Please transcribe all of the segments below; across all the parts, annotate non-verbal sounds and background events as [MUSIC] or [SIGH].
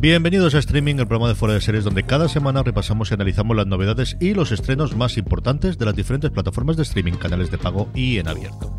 Bienvenidos a Streaming, el programa de fuera de series donde cada semana repasamos y analizamos las novedades y los estrenos más importantes de las diferentes plataformas de streaming, canales de pago y en abierto.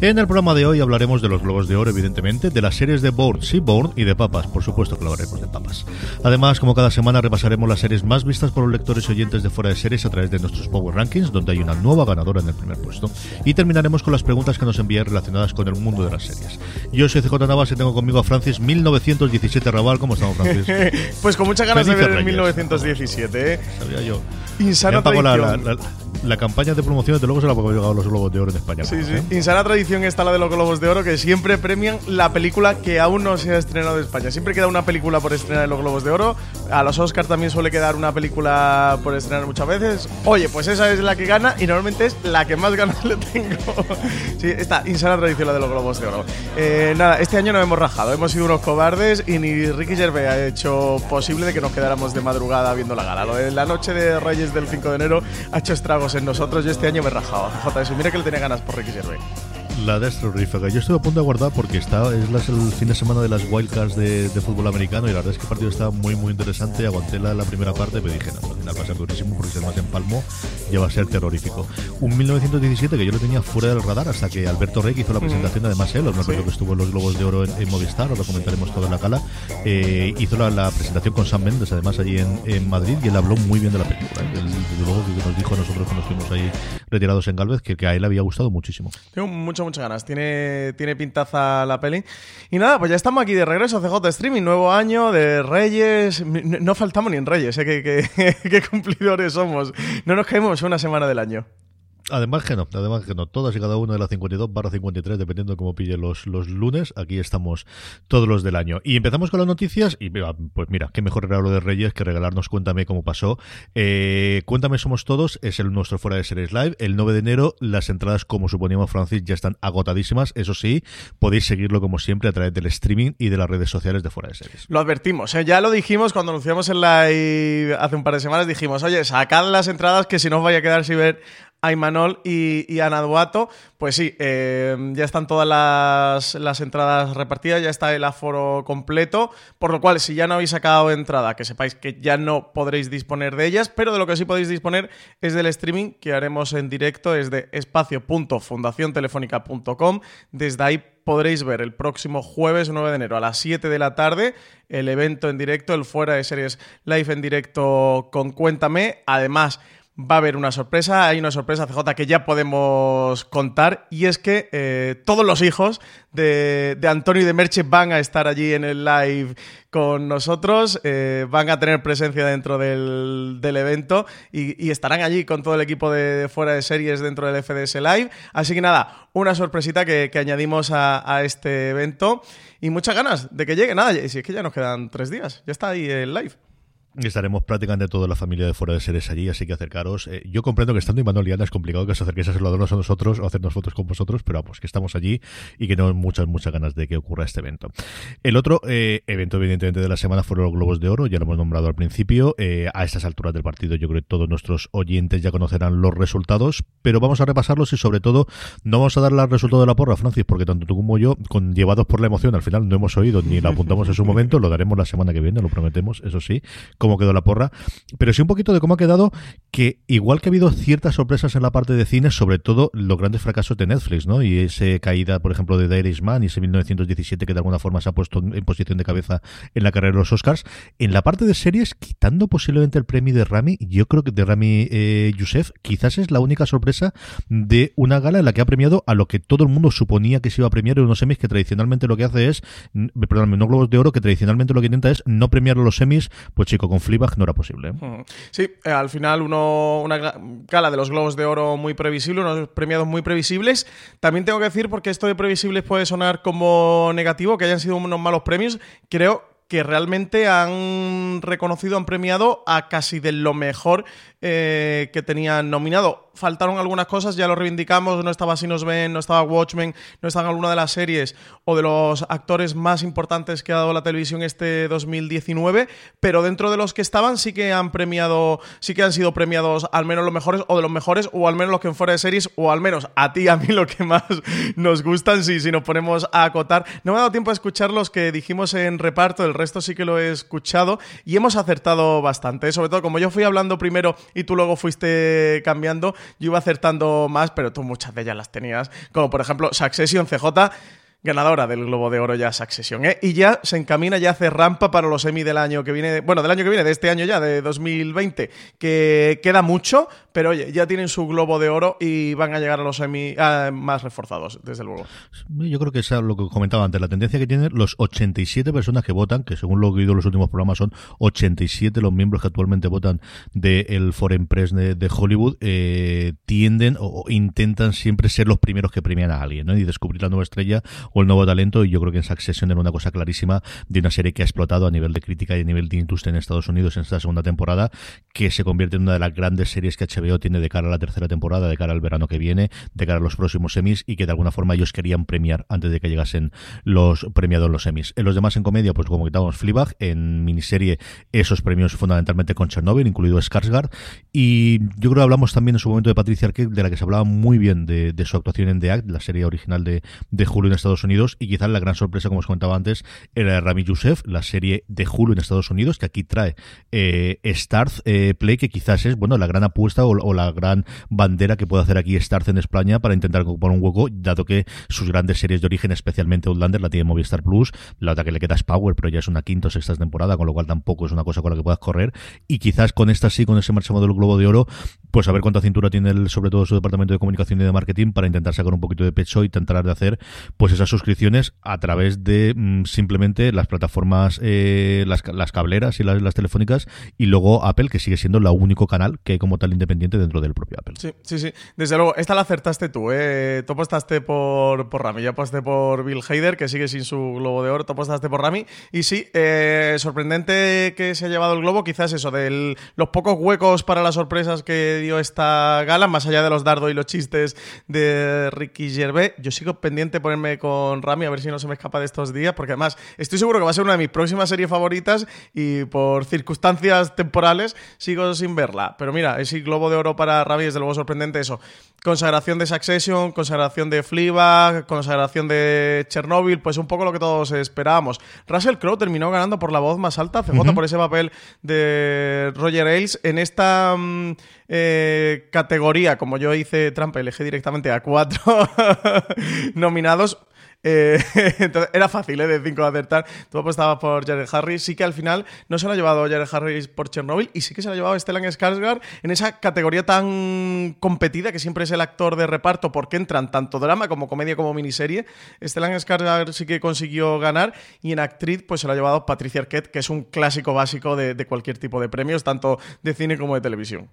En el programa de hoy hablaremos de los Globos de Oro, evidentemente, de las series de Bourne, Seaborn y de Papas, por supuesto que hablaremos de Papas. Además, como cada semana repasaremos las series más vistas por los lectores y oyentes de fuera de series a través de nuestros Power Rankings, donde hay una nueva ganadora en el primer puesto. Y terminaremos con las preguntas que nos envían relacionadas con el mundo de las series. Yo soy CJ Navas y tengo conmigo a Francis 1917 Raval. ¿Cómo estamos, Francis? [LAUGHS] pues con muchas ganas de Felices ver Reyes. 1917, ¿eh? Sabía yo. Insana pago la, la, tradición. La- campaña de promoción, de luego se la pago yo a los Globos de Oro en España. Sí, sí. ¿eh? Insana tradición está la de los Globos de Oro, que siempre premian la película que aún no se ha estrenado en España. Siempre queda una película por estrenar en los Globos de Oro. A los Oscars también suele quedar una película por estrenar muchas veces. Oye, pues esa es la que gana y normalmente es la que más ganas [LAUGHS] le tengo. sí, esta insana tradición la de los Globos de Oro. Eh, nada, este año no hemos rajado, hemos sido unos cobardes y ni Ricky Gervais ha hecho posible de que nos quedáramos de madrugada viendo la gala. Lo de la noche de Reyes del 5 de enero ha hecho estragos en nosotros. Yo este año me eso. Mira que le tenía ganas por Ricky Gervais. La de terrorífica. Yo estoy a punto de guardar porque está, es las- el fin de semana de las wildcards de, de fútbol americano y la verdad es que el partido está muy muy interesante. Aguanté la, la primera parte, pero dije, no, al final va a ser durísimo porque si además en Palmo ya va a ser terrorífico. Un 1917 que yo lo tenía fuera del radar hasta que Alberto Rey hizo la presentación, además él, me acuerdo que estuvo en los Globos de Oro en, en Movistar, lo comentaremos todo en la gala, eh, hizo la, la presentación con Sam Mendes además allí en, en Madrid y él habló muy bien de la película. Él, desde luego que nos dijo a nosotros que nos fuimos ahí retirados en Galvez que, que a él le había gustado muchísimo. Tengo muchas, muchas ganas. Tiene, tiene pintaza la peli. Y nada, pues ya estamos aquí de regreso, CJ Streaming, nuevo año de Reyes. No, faltamos ni en Reyes, ¿eh? Qué [LAUGHS] cumplidores somos. No nos caemos una semana del año. Además que no, además que no. Todas y cada una de las 52 barra 53, dependiendo de cómo pille los, los lunes. Aquí estamos todos los del año. Y empezamos con las noticias. Y pues mira, qué mejor regalo de Reyes que regalarnos Cuéntame cómo pasó. Eh, Cuéntame somos todos, es el nuestro fuera de series live. El 9 de enero, las entradas, como suponíamos Francis, ya están agotadísimas. Eso sí, podéis seguirlo como siempre a través del streaming y de las redes sociales de fuera de series. Lo advertimos, ¿eh? ya lo dijimos cuando anunciamos en live hace un par de semanas. Dijimos, oye, sacad las entradas que si no os vaya a quedar sin ver a Imanol y, y Ana Duato. Pues sí, eh, ya están todas las, entradas repartidas, ya está el aforo completo. Por lo cual, si ya no habéis sacado entrada, que sepáis que ya no podréis disponer de ellas, pero de lo que sí podéis disponer es del streaming que haremos en directo, es de espacio.fundaciontelefónica.com. Desde ahí podréis ver el próximo jueves 9 de enero a las 7 de la tarde el evento en directo, el fuera de series live en directo con Cuéntame. Además, va a haber una sorpresa, hay una sorpresa CJ que ya podemos contar y es que eh, todos los hijos de, Antonio y de Merche van a estar allí en el live con nosotros, eh, van a tener presencia dentro del, evento y, estarán allí con todo el equipo de, fuera de series dentro del FDS Live. Así que nada, una sorpresita que, que añadimos a, a este evento y muchas ganas de que llegue. Nada, si es que ya nos quedan tres días, ya está ahí el live. Estaremos prácticamente toda la familia de fuera de series allí, así que acercaros. Eh, yo comprendo que estando en Liana es complicado que os acerquéis a saludarnos a nosotros o hacernos fotos con vosotros, pero vamos, que estamos allí y que tenemos muchas, muchas ganas de que ocurra este evento. El otro eh, evento, evidentemente, de la semana fueron los Globos de Oro, ya lo hemos nombrado al principio. Eh, a estas alturas del partido, yo creo que todos nuestros oyentes ya conocerán los resultados, pero vamos a repasarlos y, sobre todo, no vamos a dar el resultado de la porra, Francis, porque tanto tú como yo, con, llevados por la emoción, al final no hemos oído ni lo apuntamos en su momento, lo daremos la semana que viene, lo prometemos, eso sí cómo quedó la porra, pero sí un poquito de cómo ha quedado, que igual que ha habido ciertas sorpresas en la parte de cine, sobre todo los grandes fracasos de Netflix, ¿no? Y esa caída, por ejemplo, de The Irishman y ese 1917 que de alguna forma se ha puesto en posición de cabeza en la carrera de los Oscars. En la parte de series, quitando posiblemente el premio de Rami, yo creo que de Rami eh, Youssef, quizás es la única sorpresa de una gala en la que ha premiado a lo que todo el mundo suponía que se iba a premiar en unos semis que tradicionalmente lo que hace es, perdón, unos globos de oro que tradicionalmente lo que intenta es no premiar los semis, pues chico, con Fleabag no era posible. ¿eh? Sí, eh, al final uno, una gala de los Globos de Oro muy previsible, unos premiados muy previsibles. También tengo que decir, porque esto de previsibles puede sonar como negativo, que hayan sido unos malos premios, creo que realmente han reconocido, han premiado a casi de lo mejor eh, que tenían nominado faltaron algunas cosas, ya lo reivindicamos, no estaba Si nos ven, no estaba Watchmen, no estaba alguna de las series o de los actores más importantes que ha dado la televisión este 2019, pero dentro de los que estaban sí que han premiado, sí que han sido premiados al menos los mejores o de los mejores o al menos los que en fuera de series o al menos a ti a mí lo que más nos gustan si, si nos ponemos a acotar. No me ha dado tiempo a escuchar los que dijimos en reparto, el resto sí que lo he escuchado y hemos acertado bastante, sobre todo como yo fui hablando primero y tú luego fuiste cambiando, yo iba acertando más, pero tú muchas de ellas las tenías. Como por ejemplo Succession CJ ganadora del Globo de Oro ya Succession, ¿eh? Y ya se encamina, ya hace rampa para los Emmy del año que viene, bueno, del año que viene, de este año ya, de 2020, que queda mucho, pero oye, ya tienen su Globo de Oro y van a llegar a los Emmy ah, más reforzados, desde luego. Yo creo que es lo que comentaba antes, la tendencia que tienen los 87 personas que votan, que según lo que he oído en los últimos programas son 87 los miembros que actualmente votan del Foreign Press de, Hollywood, eh, tienden o, intentan siempre ser los primeros que premian a alguien, ¿no? Y descubrir la nueva estrella o el nuevo talento y yo creo que en Succession era una cosa clarísima de una serie que ha explotado a nivel de crítica y a nivel de industria en Estados Unidos en esta segunda temporada que se convierte en una de las grandes series que HBO tiene de cara a la tercera temporada, de cara al verano que viene, de cara a los próximos semis y que de alguna forma ellos querían premiar antes de que llegasen los premiados los semis. En los demás en comedia, pues como quitábamos Fleabag, en miniserie esos premios fundamentalmente con Chernobyl, incluido Skarsgård y yo creo que hablamos también en su momento de Patricia Arquette, de la que se hablaba muy bien de, su actuación en The Act, la serie original de, de Hulu en Estados Unidos y quizás la gran sorpresa, como os comentaba antes, era Rami Youssef, la serie de Hulu en Estados Unidos, que aquí trae eh, Starz eh, Play, que quizás es bueno la gran apuesta o, la gran bandera que puede hacer aquí Starz en España para intentar ocupar un hueco, dado que sus grandes series de origen, especialmente Outlander, la tiene Movistar Plus, la otra que le queda es Power, pero ya es una quinta o sexta temporada, con lo cual tampoco es una cosa con la que puedas correr, y quizás con esta sí, con ese marchamo del Globo de Oro, pues a ver cuánta cintura tiene el, sobre todo su departamento de comunicación y de marketing para intentar sacar un poquito de pecho y intentar de hacer pues esas suscripciones a través de mm, simplemente las plataformas, eh, las, las, cableras y las, telefónicas, y luego Apple, que sigue siendo el único canal que como tal independiente dentro del propio Apple. Sí, sí, sí. Desde luego, esta la acertaste tú, ¿eh? Tú apostaste por, por Rami, yo aposté por Bill Hader, que sigue sin su globo de oro, tú apostaste por Rami, y sí, eh, sorprendente que se ha llevado el globo, quizás eso, de los pocos huecos para las sorpresas que dio esta gala, más allá de los dardos y los chistes de Ricky Gervais, yo sigo pendiente de ponerme con Rami a ver si no se me escapa de estos días, porque además estoy seguro que va a ser una de mis próximas series favoritas y por circunstancias temporales sigo sin verla. Pero mira, ese globo de oro para Ravi es de luego sorprendente eso. Consagración de Succession, consagración de Fleabag, consagración de Chernobyl, pues un poco lo que todos esperábamos. Russell Crowe terminó ganando por la voz más alta, CJ por ese papel de Roger Ailes en esta mm, eh, categoría, como yo hice trampa, elegí directamente a cuatro [LAUGHS] nominados. Eh, [LAUGHS] era fácil, ¿eh? De 5 acertar. Tú apostabas por Jared Harris. Sí que al final no se lo ha llevado Jared Harris por Chernobyl y sí que se lo ha llevado Stellan Skarsgård en esa categoría tan competida que siempre es el actor de reparto porque entran tanto drama como comedia como miniserie. Stellan Skarsgård sí que consiguió ganar y en actriz pues se lo ha llevado Patricia Arquette, que es un clásico básico de cualquier tipo de premios, tanto de cine como de televisión.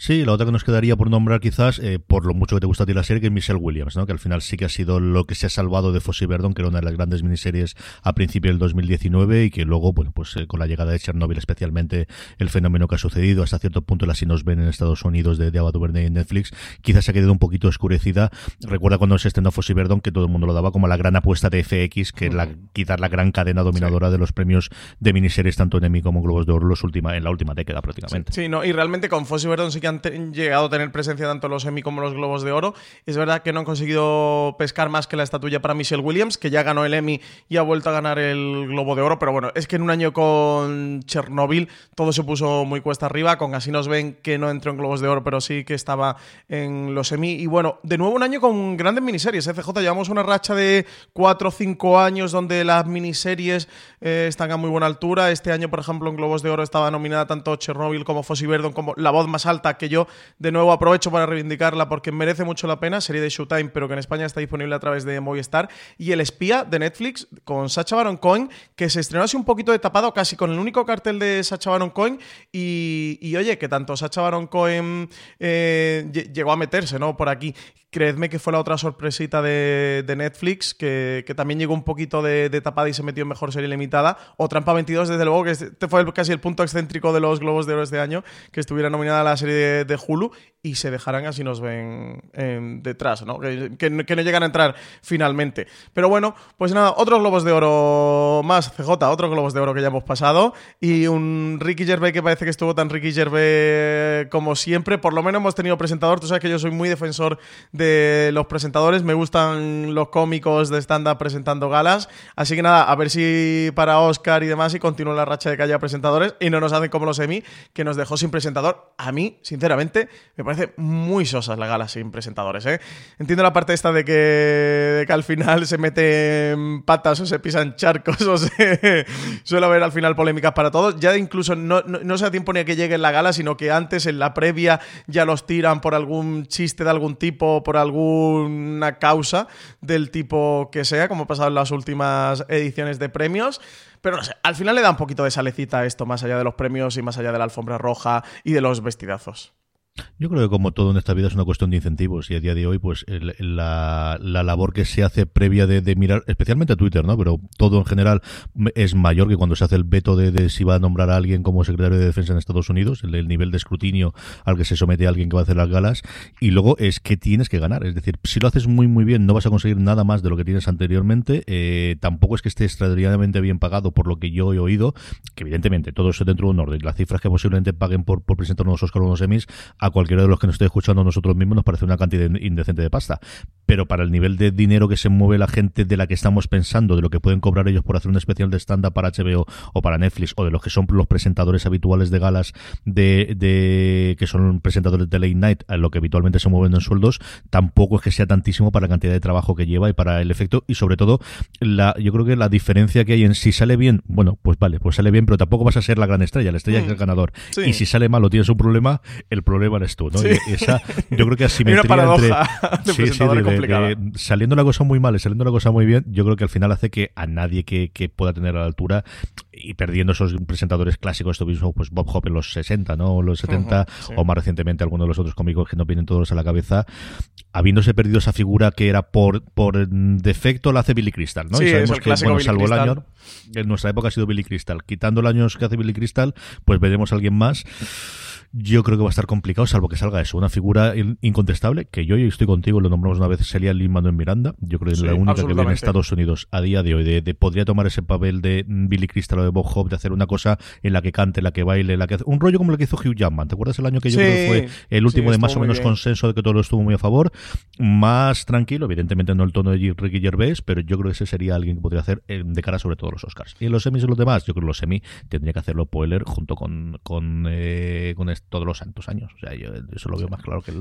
Sí, la otra que nos quedaría por nombrar quizás, eh, por lo mucho que te gusta a ti la serie, que es Michelle Williams, ¿no? que al final sí que ha sido lo que se ha salvado de Fossey Verdon, que era una de las grandes miniseries a principio del 2019 y que luego, bueno, pues eh, con la llegada de Chernobyl especialmente, el fenómeno que ha sucedido hasta cierto punto, la si nos ven en Estados Unidos de, de Ava DuVernay en Netflix, quizás se ha quedado un poquito oscurecida. Recuerda cuando se estrenó Fossey Verdon que todo el mundo lo daba como la gran apuesta de FX, que es la, quizás la gran cadena dominadora de los premios de miniseries tanto en Emmy como en Globos de Oro los última, en la última década prácticamente. Sí, no, y realmente con Fossey Verdon sí que han llegado a tener presencia tanto los Emmy como los Globos de Oro. Es verdad que no han conseguido pescar más que la estatuilla para Michelle Williams, que ya ganó el Emmy y ha vuelto a ganar el Globo de Oro, pero bueno, es que en un año con Chernobyl todo se puso muy cuesta arriba, con Así nos ven que no entró en Globos de Oro, pero sí que estaba en los Emmy. Y bueno, de nuevo un año con grandes miniseries. ¿eh? CJ, llevamos una racha de 4 o 5 años donde las miniseries eh, están a muy buena altura. Este año, por ejemplo, en Globos de Oro estaba nominada tanto Chernobyl como Fossey Verdon como La Voz Más Alta, que yo de nuevo aprovecho para reivindicarla porque merece mucho la pena. Serie de Showtime, pero que en España está disponible a través de Movistar. Y El Espía de Netflix con Sacha Baron Cohen, que se estrenó así un poquito de tapado, casi con el único cartel de Sacha Baron Cohen. Y, oye, que tanto Sacha Baron Cohen eh, llegó a meterse, ¿no? Por aquí. Creedme que fue la otra sorpresita de, Netflix, que, también llegó un poquito de, tapada y se metió en mejor serie limitada. O Trampa 22, desde luego, que este fue casi el punto excéntrico de los Globos de Oro este año, que estuviera nominada a la serie de, Hulu y se dejarán así nos ven detrás, ¿no? Que, no llegan a entrar finalmente. Pero bueno, pues nada, otros Globos de Oro más, CJ, otros Globos de Oro que ya hemos pasado y un Ricky Gervais que parece que estuvo tan Ricky Gervais como siempre. Por lo menos hemos tenido presentador. Tú sabes que yo soy muy defensor de los presentadores. Me gustan los cómicos de stand-up presentando galas. Así que nada, a ver si para Oscar y demás y continúa la racha de que haya presentadores y no nos hacen como los Emmy, que nos dejó sin presentador. A mí, sinceramente, me parece muy sosas la gala sin presentadores. ¿eh? Entiendo la parte esta de que, que al final se meten patas o se pisan charcos o se [LAUGHS] suele haber al final polémicas para todos. Ya incluso no, no, no se da tiempo ni a que llegue la gala, sino que antes en la previa ya los tiran por algún chiste de algún tipo, por alguna causa del tipo que sea, como ha pasado en las últimas ediciones de premios. Pero no sé, al final le da un poquito de salecita esto, más allá de los premios y más allá de la alfombra roja y de los vestidazos. Yo creo que como todo en esta vida es una cuestión de incentivos y a día de hoy pues la, labor que se hace previa de, mirar, especialmente a Twitter, ¿no? Pero todo en general es mayor que cuando se hace el veto de, si va a nombrar a alguien como secretario de defensa en Estados Unidos, el, nivel de escrutinio al que se somete alguien que va a hacer las galas y luego es que tienes que ganar, es decir, si lo haces muy muy bien no vas a conseguir nada más de lo que tienes anteriormente, eh, tampoco es que esté extraordinariamente bien pagado por lo que yo he oído, que evidentemente todo eso dentro de un orden, las cifras que posiblemente paguen por, por presentar unos Oscar o unos Emmys a cualquiera de los que nos esté escuchando nosotros mismos nos parece una cantidad indecente de pasta. Pero para el nivel de dinero que se mueve la gente de la que estamos pensando, de lo que pueden cobrar ellos por hacer un especial de stand-up para HBO o para Netflix, o de los que son los presentadores habituales de galas de, de que son presentadores de late night, a lo que habitualmente se mueven en sueldos, tampoco es que sea tantísimo para la cantidad de trabajo que lleva y para el efecto, y sobre todo, la, yo creo que la diferencia que hay en si sale bien, bueno, pues vale, pues sale bien, pero tampoco vas a ser la gran estrella, la estrella es el mm. ganador. Y si sale mal o tienes un problema, el problema eres tú, ¿no? esa, yo creo que asimetría [LAUGHS] entre saliendo la cosa muy mal y saliendo la cosa muy bien, yo creo que al final hace que a nadie que, pueda tener a la altura y perdiendo esos presentadores clásicos, esto mismo, pues Bob Hope en los 60, ¿no? O los 70, o más recientemente alguno de los otros cómicos que no vienen todos a la cabeza, habiéndose perdido esa figura que era por, por defecto la hace Billy Crystal, ¿no? y sabemos que, bueno, salvo el año, en nuestra época ha sido Billy Crystal. Quitando el año que hace Billy Crystal, pues veremos a alguien más yo creo que va a estar complicado, salvo que salga eso. Una figura incontestable, que yo estoy contigo, lo nombramos una vez, sería Lin en Miranda. Yo creo que es la única que ve en Estados Unidos a día de hoy. De, podría tomar ese papel de Billy Crystal o de Bob Hope, de hacer una cosa en la que cante, en la que baile, la que hace, un rollo como lo que hizo Hugh Jackman. ¿Te acuerdas el año que yo creo que fue el último de más o menos consenso de que todo lo estuvo muy a favor? Más tranquilo, evidentemente no el tono de Ricky Gervais, pero yo creo que ese sería alguien que podría hacer eh, de cara sobre todo los Oscars. Y en los semis y los demás, yo creo que los semis tendría que hacerlo Poehler junto con, con, eh, con todos los santos años. O sea, yo eso lo veo más claro que,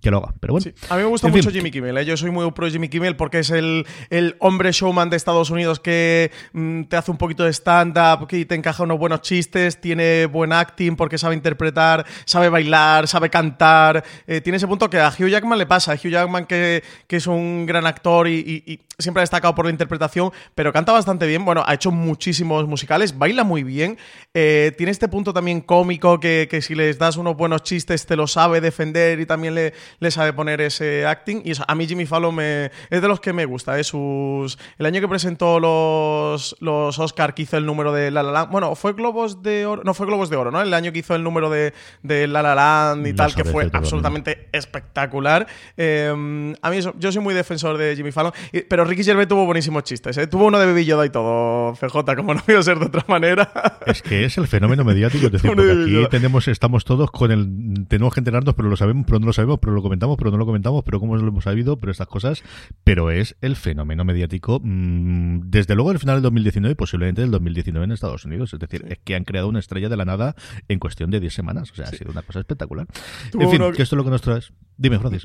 que lo haga. Pero bueno. A mí me gusta mucho Jimmy Kimmel. ¿eh? yo soy muy pro Jimmy Kimmel porque es el, el hombre showman de Estados Unidos que mm, te hace un poquito de stand-up, que te encaja unos buenos chistes, tiene buen acting porque sabe interpretar, sabe bailar, sabe cantar. Eh, tiene ese punto que a Hugh Jackman le pasa. Hugh Jackman, que, que es un gran actor y, siempre ha destacado por la interpretación, pero canta bastante bien. Bueno, ha hecho muchísimos musicales, baila muy bien. Eh, tiene este punto también cómico que, que, si les das unos buenos chistes te lo sabe defender y también le, le sabe poner ese acting. Y a mí Jimmy Fallon me, es de los que me gusta. ¿eh? Sus, el año que presentó los, los Oscar que hizo el número de La La Land, bueno, fue Globos de Oro, no fue Globos de Oro, ¿no? El año que hizo el número de, de La La Land y tal, que fue absolutamente espectacular. Em, a mí yo soy muy defensor de Jimmy Fallon, pero Ricky Gervais tuvo buenísimos chistes. ¿eh? Tuvo uno de Baby Yoda y todo, CJ, como no a ser de otra manera. Es que es el fenómeno mediático, es decir, [LAUGHS] porque aquí tenemos, estamos todos con el. Tenemos que enterarnos, pero lo sabemos, pero no lo sabemos, pero lo comentamos, pero no lo comentamos, pero cómo lo hemos sabido, pero estas cosas. Pero es el fenómeno mediático, mm, desde luego el final del 2019 y posiblemente del 2019 en Estados Unidos. Es decir, es que han creado una estrella de la nada en cuestión de 10 semanas. O sea, ha sido una cosa espectacular. En fin, que esto es lo que nos traes. Dime, Francis.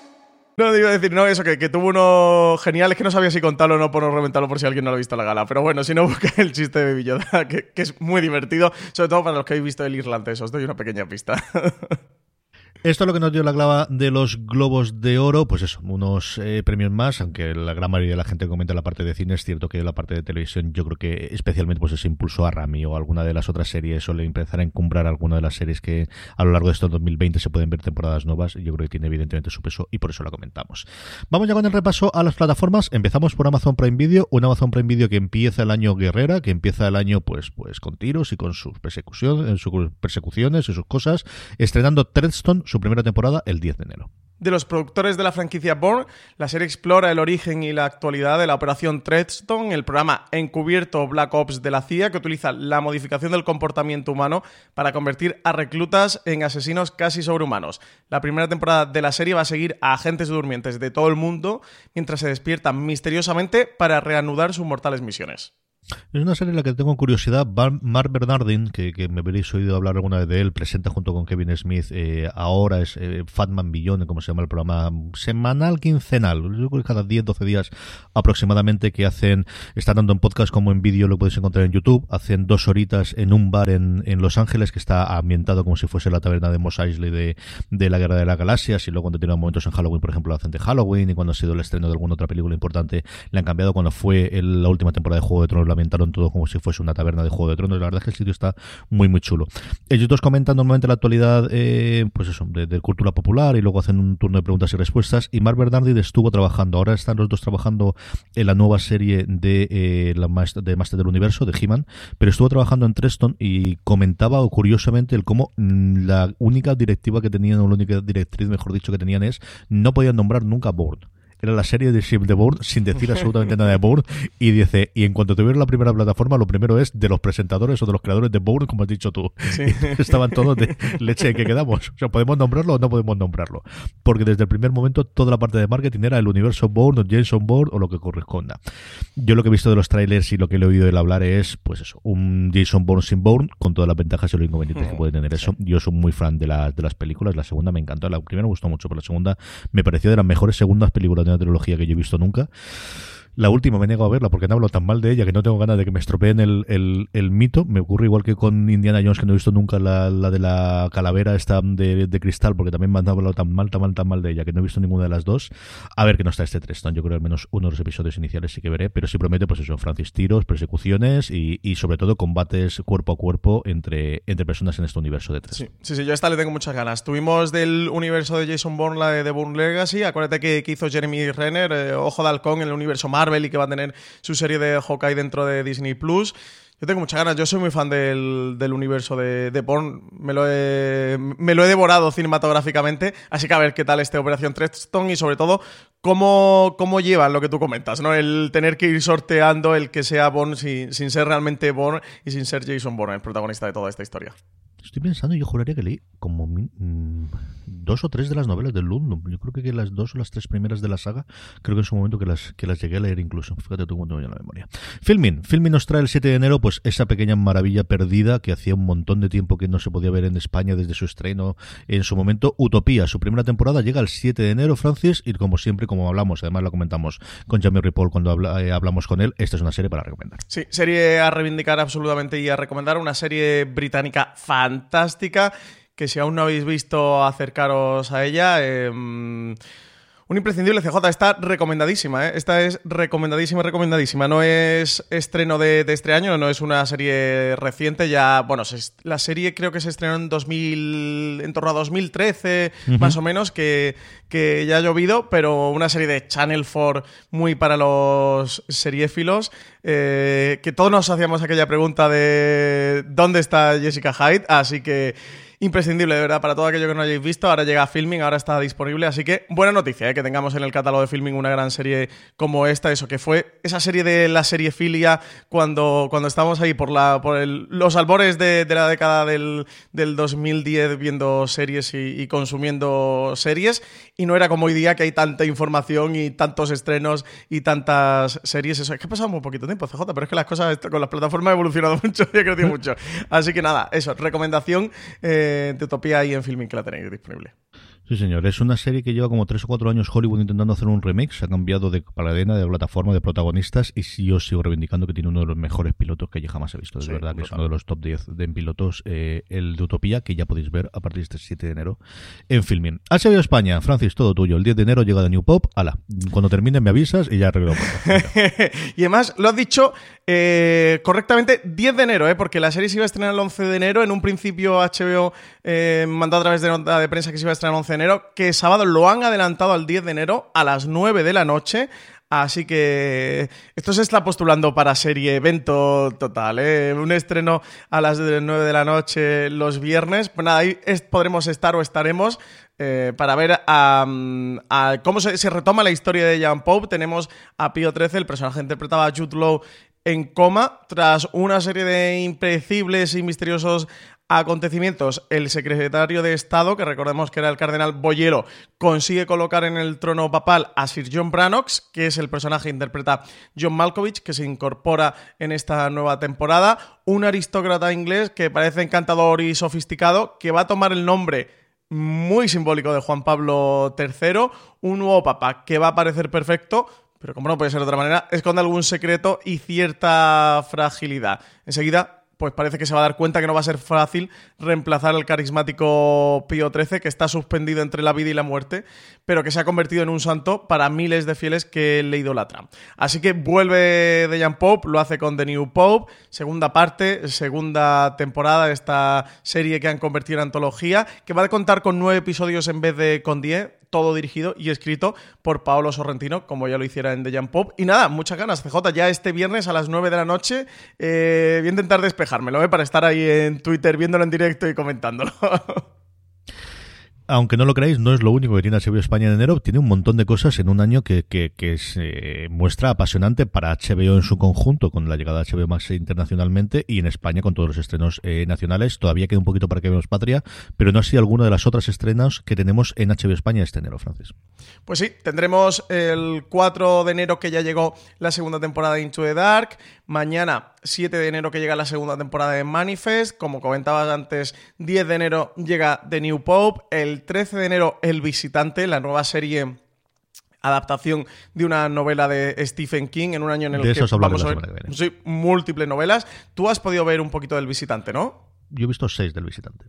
No, digo decir, no, eso, que, que, tuvo uno genial, es que no sabía si contarlo o no por no reventarlo por si alguien no lo ha visto la gala. Pero bueno, si no, [LAUGHS] busca el chiste de Villoda, que, que es muy divertido, sobre todo para los que habéis visto el irlandés. Os doy una pequeña pista. [LAUGHS] Esto es lo que nos dio la clava de los Globos de Oro, pues eso, unos eh, premios más, aunque la gran mayoría de la gente comenta la parte de cine, es cierto que la parte de televisión yo creo que especialmente pues ese impulso a Rami o alguna de las otras series suele empezar a encumbrar alguna de las series que a lo largo de estos 2020 se pueden ver temporadas nuevas, yo creo que tiene evidentemente su peso y por eso la comentamos. Vamos ya con el repaso a las plataformas, empezamos por Amazon Prime Video, un Amazon Prime Video que empieza el año guerrera, que empieza el año pues pues con tiros y con sus persecuciones, sus persecuciones y sus cosas, estrenando Treadstone su primera temporada el 10 de enero. De los productores de la franquicia Bourne, la serie explora el origen y la actualidad de la operación Treadstone, el programa encubierto Black Ops de la CIA que utiliza la modificación del comportamiento humano para convertir a reclutas en asesinos casi sobrehumanos. La primera temporada de la serie va a seguir a agentes durmientes de todo el mundo mientras se despiertan misteriosamente para reanudar sus mortales misiones. Es una serie en la que tengo curiosidad. Mark Bernardin, que, me habréis oído hablar alguna vez de él, presenta junto con Kevin Smith, eh, ahora es eh, Fatman Billon, como se llama el programa, semanal, quincenal, cada 10, 12 días aproximadamente, que hacen, están dando en podcast como en vídeo, lo podéis encontrar en YouTube, hacen dos horitas en un bar en, Los Ángeles que está ambientado como si fuese la taberna de Mos Eisley de, de la Guerra de las Galaxias, y luego cuando tienen momentos en Halloween, por ejemplo, lo hacen de Halloween, y cuando ha sido el estreno de alguna otra película importante, le han cambiado. Cuando fue la última temporada de Juego de Tronos ambientaron todo como si fuese una taberna de Juego de Tronos. La verdad es que el sitio está muy, muy chulo. Ellos dos comentan normalmente la actualidad, eh, pues eso, de, cultura popular y luego hacen un turno de preguntas y respuestas. Y Mark Bernardi estuvo trabajando, ahora están los dos trabajando en la nueva serie de, eh, la Master, de Master del Universo, de He-Man, pero estuvo trabajando en Treston y comentaba curiosamente el cómo mm, la única directiva que tenían, o la única directriz, mejor dicho, que tenían es no podían nombrar nunca Bourne era la serie de Ship de Bourne sin decir [LAUGHS] absolutamente nada de Bourne y dice, y en cuanto tuvieron la primera plataforma, lo primero es de los presentadores o de los creadores de Bourne, como has dicho tú. [LAUGHS] Estaban todos de leche en que quedamos. O sea, ¿podemos nombrarlo o no podemos nombrarlo? Porque desde el primer momento toda la parte de marketing era el universo Bourne o Jason Bourne o lo que corresponda. Yo lo que he visto de los trailers y lo que le he oído él hablar es, pues eso, un Jason Bourne sin Bourne con todas las ventajas y los inconvenientes que puede tener eso. Yo soy muy fan de, las de las películas. La segunda me encantó. La primera me gustó mucho, pero la segunda me pareció de las mejores segundas películas de una trilogía que yo he visto nunca. La última me niego a verla porque no hablo tan mal de ella que no tengo ganas de que me estropeen el, el, el mito. Me ocurre igual que con Indiana Jones, que no he visto nunca la, la de la calavera esta de, de, cristal, porque también me han hablado tan mal, tan mal, tan mal de ella, que no he visto ninguna de las dos. A ver que no está este Treston. Yo creo que al menos uno de los episodios iniciales sí que veré, pero sí promete, pues eso, Francis tiros, persecuciones y, y sobre todo combates cuerpo a cuerpo entre, entre personas en este universo de tres. Sí, sí, sí, yo a esta le tengo muchas ganas. Tuvimos del universo de Jason Bourne la de The Bourne Legacy. Acuérdate que, que hizo Jeremy Renner, eh, Ojo de Halcón, en el universo Marvel y que va a tener su serie de Hawkeye dentro de Disney Plus. Yo tengo muchas ganas, yo soy muy fan del, universo de, de me lo, he, devorado cinematográficamente, así que a ver qué tal este Operación Treston y sobre todo cómo, cómo llevan lo que tú comentas, ¿no? El tener que ir sorteando el que sea Bourne sin, sin ser realmente Bourne y sin ser Jason Bourne, el protagonista de toda esta historia. Estoy pensando, yo juraría que leí como mmm, dos o tres de las novelas de Lundum. Yo creo que las dos o las tres primeras de la saga, creo que en su momento que las, que las llegué a leer incluso. Fíjate tú cuando me la memoria. Filmin. Filmin nos trae el 7 de enero, pues esa pequeña maravilla perdida que hacía un montón de tiempo que no se podía ver en España desde su estreno en su momento. Utopía, su primera temporada llega el 7 de enero, Francis, y como siempre, como hablamos, además lo comentamos con Jamie Ripoll cuando eh, hablamos con él, esta es una serie para recomendar. Sí, serie a reivindicar absolutamente y a recomendar. Una serie británica fantástica fantástica, que si aún no habéis visto, acercaros a ella. Eh, un imprescindible CJ, está recomendadísima, ¿eh? Esta es recomendadísima, recomendadísima. No es estreno de, de, este año, no es una serie reciente, ya, bueno, se, la serie creo que se estrenó en 2000, en torno a 2013, uh -huh. más o menos, que, que ya ha llovido, pero una serie de Channel 4 muy para los seriéfilos, eh, que todos nos hacíamos aquella pregunta de ¿dónde está Jessica Hyde? Así que imprescindible, de verdad, para todo aquello que no hayáis visto. Ahora llega Filming, ahora está disponible, así que buena noticia, ¿eh? que tengamos en el catálogo de Filming una gran serie como esta, eso que fue esa serie de la serie Filia cuando, cuando estábamos ahí por, la, por el, los albores de, la década del, del 2010 viendo series y, y, consumiendo series, y no era como hoy día que hay tanta información y tantos estrenos y tantas series. Eso es que ha pasado muy poquito tiempo, CJ, pero es que las cosas con las plataformas han evolucionado [LAUGHS] mucho y ha crecido mucho. Así que nada, eso, recomendación. Eh, de Utopía ahí en Filming que la tenéis disponible. Sí, señor. Es una serie que lleva como 3 o 4 años Hollywood intentando hacer un. Se ha cambiado de paladena, de plataforma, de protagonistas. Y sí, yo sigo reivindicando que tiene uno de los mejores pilotos que yo jamás he visto. Es sí, verdad que es uno de los top 10 de pilotos. Eh, el de Utopía, que ya podéis ver a partir de este 7 de enero en Filming. HBO España. Francis, todo tuyo. El 10 de enero llega de New Pop. Ala, cuando termine me avisas y ya arreglo. [LAUGHS] y además, lo has dicho eh, correctamente 10 de enero, ¿eh? porque la serie se iba a estrenar el 11 de enero. En un principio HBO eh, mandó a través de nota de prensa que se iba a estrenar el 11 de enero, que sábado lo han adelantado al 10 de enero a las 9 de la noche. Así que esto se está postulando para serie evento total, ¿eh? Un estreno a las 9 de la noche los viernes. Pues nada, ahí podremos estar o estaremos eh, para ver cómo se, retoma la historia de Jan Pope. Tenemos a Pío XIII, el personaje interpretado a Jude Law en coma tras una serie de impredecibles y misteriosos acontecimientos, el secretario de Estado, que recordemos que era el cardenal Boyero, consigue colocar en el trono papal a Sir John Brannox, que es el personaje que interpreta John Malkovich, que se incorpora en esta nueva temporada, un aristócrata inglés que parece encantador y sofisticado, que va a tomar el nombre muy simbólico de Juan Pablo III, un nuevo papa que va a parecer perfecto, pero como no puede ser de otra manera, esconde algún secreto y cierta fragilidad. Enseguida pues parece que se va a dar cuenta que no va a ser fácil reemplazar al carismático Pío XIII, que está suspendido entre la vida y la muerte, pero que se ha convertido en un santo para miles de fieles que le idolatran. Así que vuelve de Jan Pope, lo hace con The New Pope, segunda parte, segunda temporada de esta serie que han convertido en antología, que va a contar con nueve episodios en vez de con diez, todo dirigido y escrito por Paolo Sorrentino, como ya lo hiciera en The Jump Pop. Y nada, muchas ganas, CJ, ya este viernes a las 9 de la noche. Eh, voy a intentar despejármelo, ¿eh? para estar ahí en Twitter viéndolo en directo y comentándolo. [LAUGHS] aunque no lo creáis, no es lo único que tiene HBO España en enero. Tiene un montón de cosas en un año que, que, que se muestra apasionante para HBO en su conjunto, con la llegada de HBO Max internacionalmente y en España con todos los estrenos eh, nacionales. Todavía queda un poquito para que veamos Patria, pero no así alguna de las otras estrenas que tenemos en HBO España este enero, Francis. Pues sí, tendremos el 4 de enero que ya llegó la segunda temporada de Into the Dark. Mañana, 7 de enero, que llega la segunda temporada de Manifest. Como comentabas antes, 10 de enero llega The New Pope. El 13 de enero, El Visitante, la nueva serie adaptación de una novela de Stephen King en un año en el De que vamos a ver sí, múltiples novelas. Tú has podido ver un poquito del visitante, ¿no? Yo he visto seis del visitante.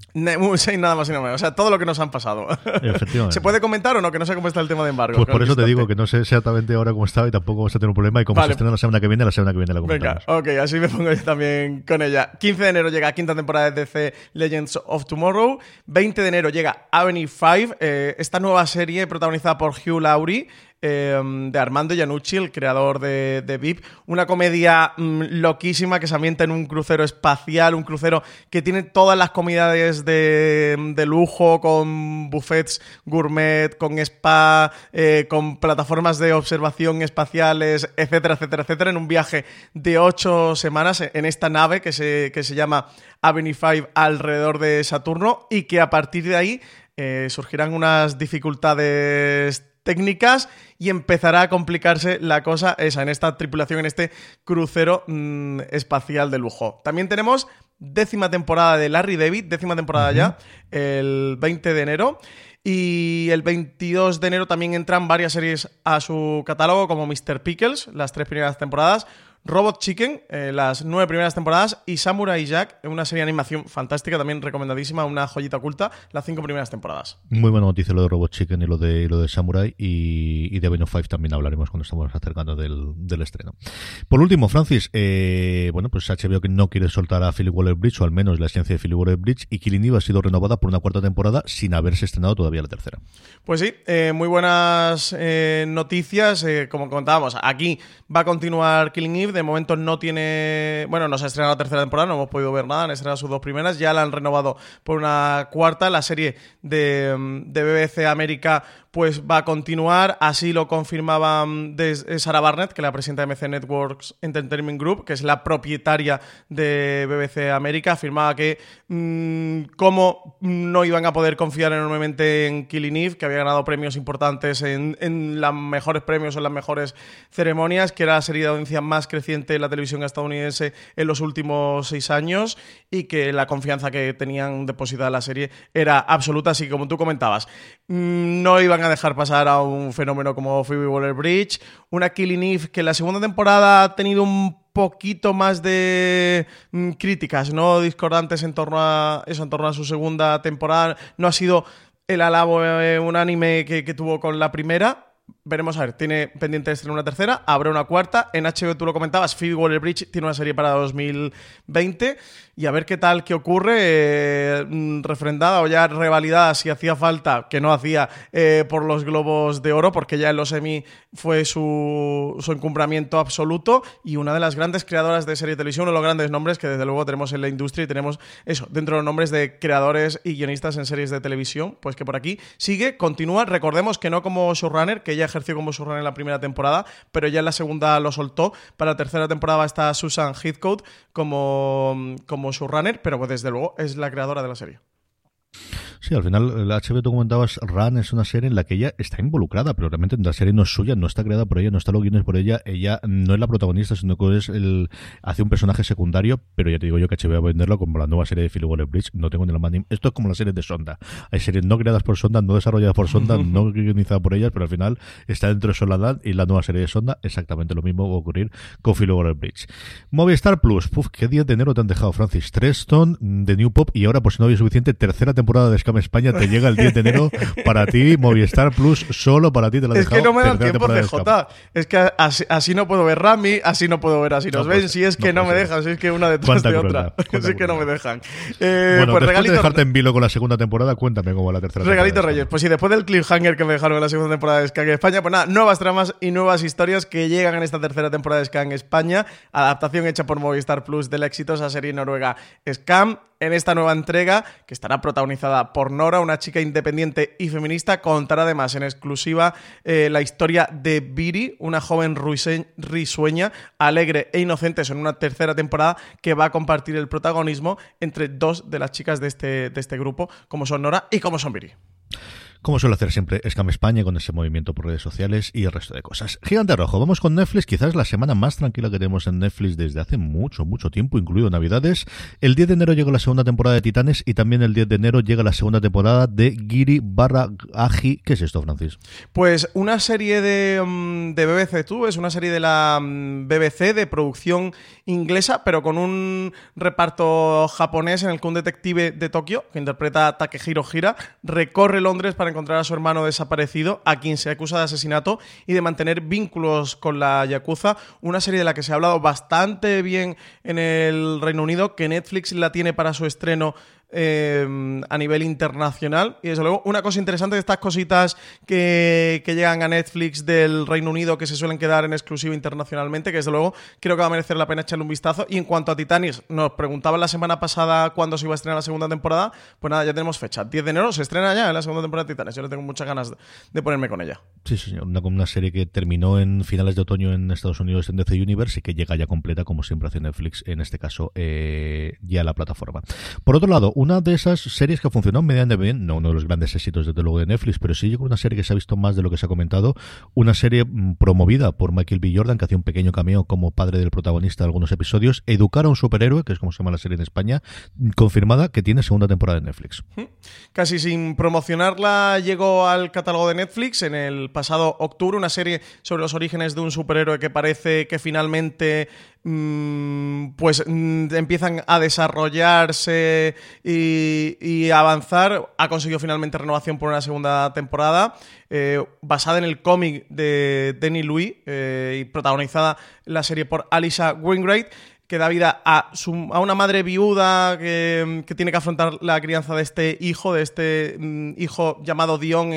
Seis nada más y nada menos. O sea, todo lo que nos han pasado. Efectivamente. [LAUGHS] ¿Se puede comentar o no? Que no sé cómo está el tema de embargo. Pues por eso te digo que no sé exactamente ahora cómo estaba y tampoco vamos a tener un problema. Y como Vale. se estrena la semana que viene, la semana que viene la Venga, comentamos. ok, así me pongo yo también con ella. 15 de enero llega quinta temporada de DC Legends of Tomorrow. 20 de enero llega Avenue 5, eh, esta nueva serie protagonizada por Hugh Laurie. Eh, de Armando Iannucci, el creador de, de VIP, una comedia mm, loquísima que se ambienta en un crucero espacial, un crucero que tiene todas las comodidades de, de lujo, con buffets gourmet, con spa, eh, con plataformas de observación espaciales, etcétera, etcétera, etcétera, en un viaje de ocho semanas en esta nave que se, que se llama Avenue 5 alrededor de Saturno y que a partir de ahí eh, surgirán unas dificultades técnicas y empezará a complicarse la cosa esa en esta tripulación, en este crucero mm, espacial de lujo. También tenemos décima temporada de Larry David, décima temporada ya, el 20 de enero. Y el 22 de enero también entran varias series a su catálogo, como Mr. Pickles, las tres primeras temporadas, Robot Chicken, eh, las nueve primeras temporadas, y Samurai Jack, una serie de animación fantástica, también recomendadísima, una joyita oculta, las cinco primeras temporadas. Muy buena noticia lo de Robot Chicken y lo de, y lo de Samurai. Y, y de Avenue 5 también hablaremos cuando estamos acercando del, del estreno. Por último, Francis, eh, bueno, pues HBO que no quiere soltar a Philip Waller Bridge, o al menos la esencia de Philip Waller Bridge, y Killing Eve ha sido renovada por una cuarta temporada sin haberse estrenado todavía la tercera. Pues sí, eh, muy buenas noticias. como comentábamos, aquí va a continuar Killing Eve. De momento no tiene. Bueno, no se ha estrenado la tercera temporada, no hemos podido ver nada. Han estrenado sus dos primeras. Ya la han renovado por una cuarta. La serie de, mm, de BBC América pues va a continuar. Así lo confirmaba mm, eh, Sarah Barnett, que la presidenta de MC Networks Entertainment Group, que es la propietaria de BBC América. Afirmaba que mm, como no iban a poder confiar enormemente en Killing Eve, que había ganado premios importantes en, en los mejores premios, en las mejores ceremonias, que era la serie de audiencia más creciente de la televisión estadounidense en los últimos seis años y que la confianza que tenían depositada en la serie era absoluta. Así que, como tú comentabas, mm, no iban a dejar pasar a un fenómeno como Phoebe Waller-Bridge, una Killing Eve que en la segunda temporada ha tenido un poquito más de mm, críticas, no discordantes en torno a eso, en torno a su segunda temporada. No ha sido el alabo eh, unánime que, tuvo con la primera. Veremos a ver, tiene pendiente de estrenar una tercera, habrá una cuarta. En HBO tú lo comentabas, Phoebe Waller-Bridge tiene una serie para 2020 y a ver qué tal, qué ocurre, eh, mm, refrendada o ya revalidada si hacía falta, que no hacía eh, por los globos de oro, porque ya en los Emmy fue su, su encumbramiento absoluto y una de las grandes creadoras de serie de televisión, uno de los grandes nombres que desde luego tenemos en la industria y tenemos eso, dentro de los nombres de creadores y guionistas en series de televisión, pues que por aquí sigue, continúa, recordemos que no como showrunner, que ella ejerció como showrunner en la primera temporada, pero ya en la segunda lo soltó, para la tercera temporada está Susan Heathcote como, como showrunner, pero desde luego es la creadora de la serie. Sí, al final, la HBO, tú comentabas, Run es una serie en la que ella está involucrada, pero realmente la serie no es suya, no está creada por ella, no está los guiones por ella, ella no es la protagonista, sino que es el, hace un personaje secundario, pero ya te digo yo que HBO va a venderlo como la nueva serie de Philip Waller-Bridge, no tengo ni la más Esto es como la serie de Sonda. Hay series no creadas por Sonda, no desarrolladas por Sonda, [LAUGHS] no guionizadas por ellas, pero al final está dentro de Soledad y la nueva serie de Sonda, exactamente lo mismo va a ocurrir con Philip Waller-Bridge. Movistar Plus, Uf, qué 10 de enero te han dejado, Francis. Treston, de New Pop, y ahora, por si no había suficiente, tercera temporada de España, te llega el 10 de enero para ti, Movistar Plus, solo para ti te la han Es que no me dan tercera tiempo, CJ. Es que así, así no puedo ver Rami, así no puedo ver Así nos No ven. Si es que no no, me dejan, si es que una detrás de crueldad, otra. [LAUGHS] Si es que no me dejan. Eh, Bueno, pues después de dejarte en vilo con la segunda temporada, cuéntame cómo va la tercera regalito temporada. Reyes. Pues sí, después del cliffhanger que me dejaron en la segunda temporada de Scan España, pues nada, nuevas tramas y nuevas historias que llegan en esta tercera temporada de Scan España. Adaptación hecha por Movistar Plus de la exitosa serie noruega Scam. En esta nueva entrega, que estará protagonizada por Nora, una chica independiente y feminista, contará además en exclusiva eh, la historia de Viri, una joven risueña, alegre e inocente, en una tercera temporada que va a compartir el protagonismo entre dos de las chicas de este, de este grupo, como son Nora y como son Viri. Como suele hacer siempre Scam España con ese movimiento por redes sociales y el resto de cosas. Gigante Rojo, vamos con Netflix, quizás la semana más tranquila que tenemos en Netflix desde hace mucho, mucho tiempo, incluido Navidades. El 10 de enero llega la segunda temporada de Titanes y también el 10 de enero llega la segunda temporada de Giri barra Aji. ¿Qué es esto, Francis? Pues una serie de, mm, de BBC Tú, es una serie de la mm, BBC de producción inglesa, pero con un reparto japonés en el que un detective de Tokio, que interpreta a Takehiro Hira, recorre Londres para encontrar a su hermano desaparecido, a quien se acusa de asesinato y de mantener vínculos con la Yakuza. Una serie de la que se ha hablado bastante bien en el Reino Unido, que Netflix la tiene para su estreno eh, a nivel internacional. Y desde luego, una cosa interesante de estas cositas que, que, llegan a Netflix del Reino Unido que se suelen quedar en exclusiva internacionalmente, que desde luego creo que va a merecer la pena echarle un vistazo. Y en cuanto a Titanic, nos preguntaban la semana pasada cuándo se iba a estrenar la segunda temporada. Pues nada, ya tenemos fecha. 10 de enero se estrena ya en la segunda temporada de Titanic. Yo le tengo muchas ganas de ponerme con ella. Sí, señor. Una, una serie que terminó en finales de otoño en Estados Unidos en DC Universe y que llega ya completa, como siempre hace Netflix, en este caso, eh, ya a la plataforma. Por otro lado, una de esas series que funcionó medianamente bien, no uno de los grandes éxitos desde luego de Netflix, pero sí llegó una serie que se ha visto más de lo que se ha comentado, una serie mm, promovida por Michael B. Jordan, que hacía un pequeño cameo como padre del protagonista de algunos episodios, Educar a un superhéroe, que es como se llama la serie en España, confirmada que tiene segunda temporada de Netflix. Casi sin promocionarla llegó al catálogo de Netflix en el pasado octubre, una serie sobre los orígenes de un superhéroe que parece que finalmente pues mmm, empiezan a desarrollarse y, y, avanzar. Ha conseguido finalmente renovación por una segunda temporada, eh, basada en el cómic de Denny Louis eh, y protagonizada la serie por Alisa Wingrate que da vida a, su, a una madre viuda que, que, tiene que afrontar la crianza de este hijo, de este mm, hijo llamado Dion.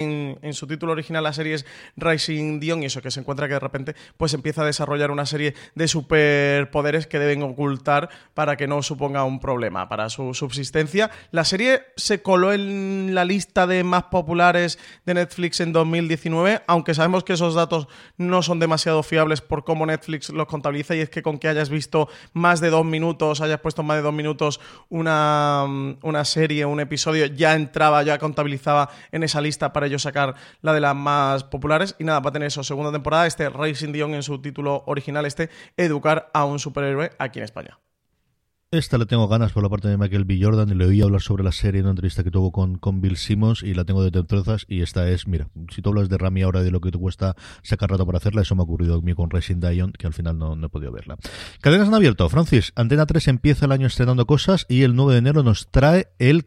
En, su título original la serie es Rising Dion y eso que se encuentra que de repente pues empieza a desarrollar una serie de superpoderes que deben ocultar para que no suponga un problema para su subsistencia. La serie se coló en la lista de más populares de Netflix en 2019, aunque sabemos que esos datos no son demasiado fiables por cómo Netflix los contabiliza y es que con que hayas visto más de dos minutos, hayas puesto más de dos minutos una, una serie, un episodio, ya entraba, ya contabilizaba en esa lista para ellos sacar la de las más populares. Y nada, va a tener eso, segunda temporada, este Racing Dion en su título original, este Educar a un superhéroe aquí en España. Esta le tengo ganas por la parte de Michael B. Jordan y le oí hablar sobre la serie en una entrevista que tuvo con, Bill Simmons y la tengo de trozas y esta es, mira, si tú hablas de Rami ahora de lo que te cuesta sacar rato para hacerla, eso me ha ocurrido a mí con Racing Dion, que al final no, no, he podido verla. Cadenas han abierto, Francis, Antena 3 empieza el año estrenando cosas y el 9 de enero nos trae el,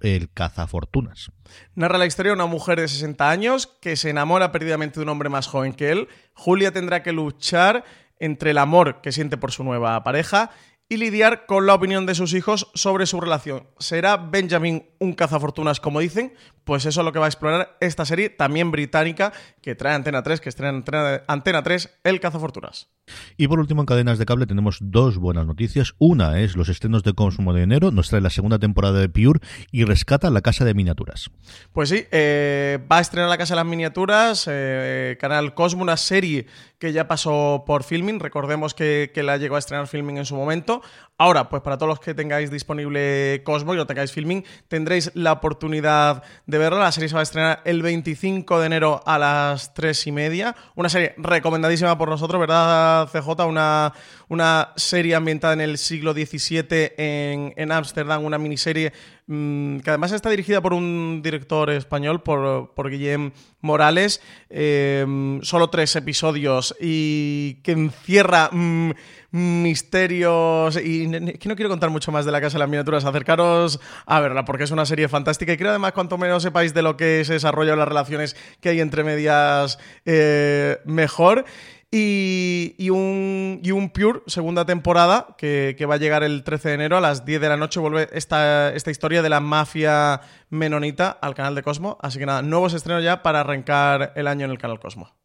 el cazafortunas. Narra la historia de una mujer de 60 años que se enamora perdidamente de un hombre más joven que él. Julia tendrá que luchar entre el amor que siente por su nueva pareja y lidiar con la opinión de sus hijos sobre su relación. ¿Será Benjamin un cazafortunas, como dicen? Pues eso es lo que va a explorar esta serie, también británica, que trae Antena 3, que estrena Antena, Antena 3, El cazafortunas. Y por último, en cadenas de cable tenemos dos buenas noticias. Una es los estrenos de consumo de enero, nos trae la segunda temporada de Pure y rescata La Casa de Miniaturas. Pues sí, eh, va a estrenar La Casa de las Miniaturas, eh, Canal Cosmo, una serie que ya pasó por Filming. Recordemos que, que la llegó a estrenar Filming en su momento. Ahora, pues para todos los que tengáis disponible Cosmo y no tengáis filming, tendréis la oportunidad de verla. La serie se va a estrenar el 25 de enero a las 3 y media. Una serie recomendadísima por nosotros, ¿verdad, CJ? Una, una serie ambientada en el siglo XVII en Ámsterdam, una miniserie Mm, que además está dirigida por un director español, por, por Guillem Morales, em, solo tres episodios y que encierra mm, misterios y que no quiero contar mucho más de la Casa de las Miniaturas, acercaros a verla porque es una serie fantástica y creo además cuanto menos sepáis de lo que se desarrolla las relaciones que hay entre medias, eh, mejor. Y, un, y un Pure, segunda temporada, que, va a llegar el 13 de enero a las 10 de la noche. Vuelve esta, esta historia de la mafia menonita al canal de Cosmo. Así que nada, nuevos estrenos ya para arrancar el año en el canal Cosmo.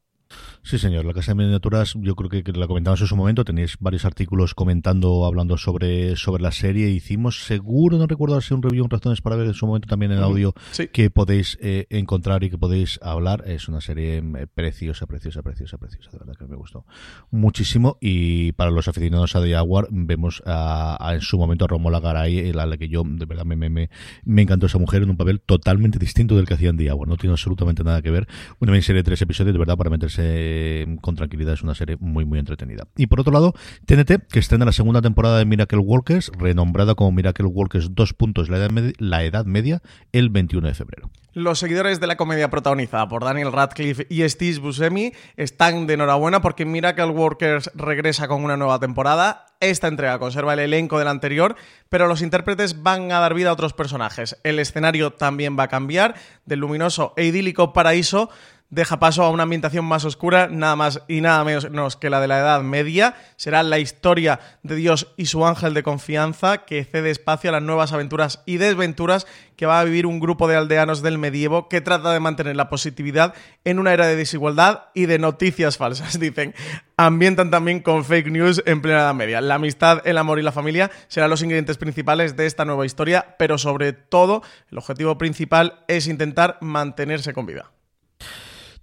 Sí, señor. La Casa de Miniaturas, yo creo que, la comentamos en su momento. Tenéis varios artículos comentando, hablando sobre, sobre la serie. Hicimos, seguro, no recuerdo si un review en Razones para ver en su momento también en audio que podéis eh, encontrar y que podéis hablar. Es una serie eh, preciosa, preciosa, preciosa, preciosa. De verdad que me gustó muchísimo. Y para los aficionados a The Jaguar, vemos a, en su momento a Romola Garay, a la que yo, de verdad, me, me, me, encantó esa mujer en un papel totalmente distinto del que hacía en The. No tiene absolutamente nada que ver. Una miniserie de tres episodios, de verdad, para meterse con tranquilidad es una serie muy, muy entretenida. Y por otro lado, TNT, que estrena la segunda temporada de Miracle Workers, renombrada como Miracle Workers 2 puntos la edad, la edad media, el 21 de febrero. Los seguidores de la comedia protagonizada por Daniel Radcliffe y Steve Buscemi están de enhorabuena porque Miracle Workers regresa con una nueva temporada. Esta entrega conserva el elenco de la anterior, pero los intérpretes van a dar vida a otros personajes. El escenario también va a cambiar del luminoso e idílico paraíso deja paso a una ambientación más oscura, nada más y nada menos que la de la Edad Media. Será la historia de Dios y su ángel de confianza que cede espacio a las nuevas aventuras y desventuras que va a vivir un grupo de aldeanos del medievo que trata de mantener la positividad en una era de desigualdad y de noticias falsas. [LAUGHS] Dicen, ambientan también con fake news en plena Edad Media. La amistad, el amor y la familia serán los ingredientes principales de esta nueva historia, pero sobre todo el objetivo principal es intentar mantenerse con vida.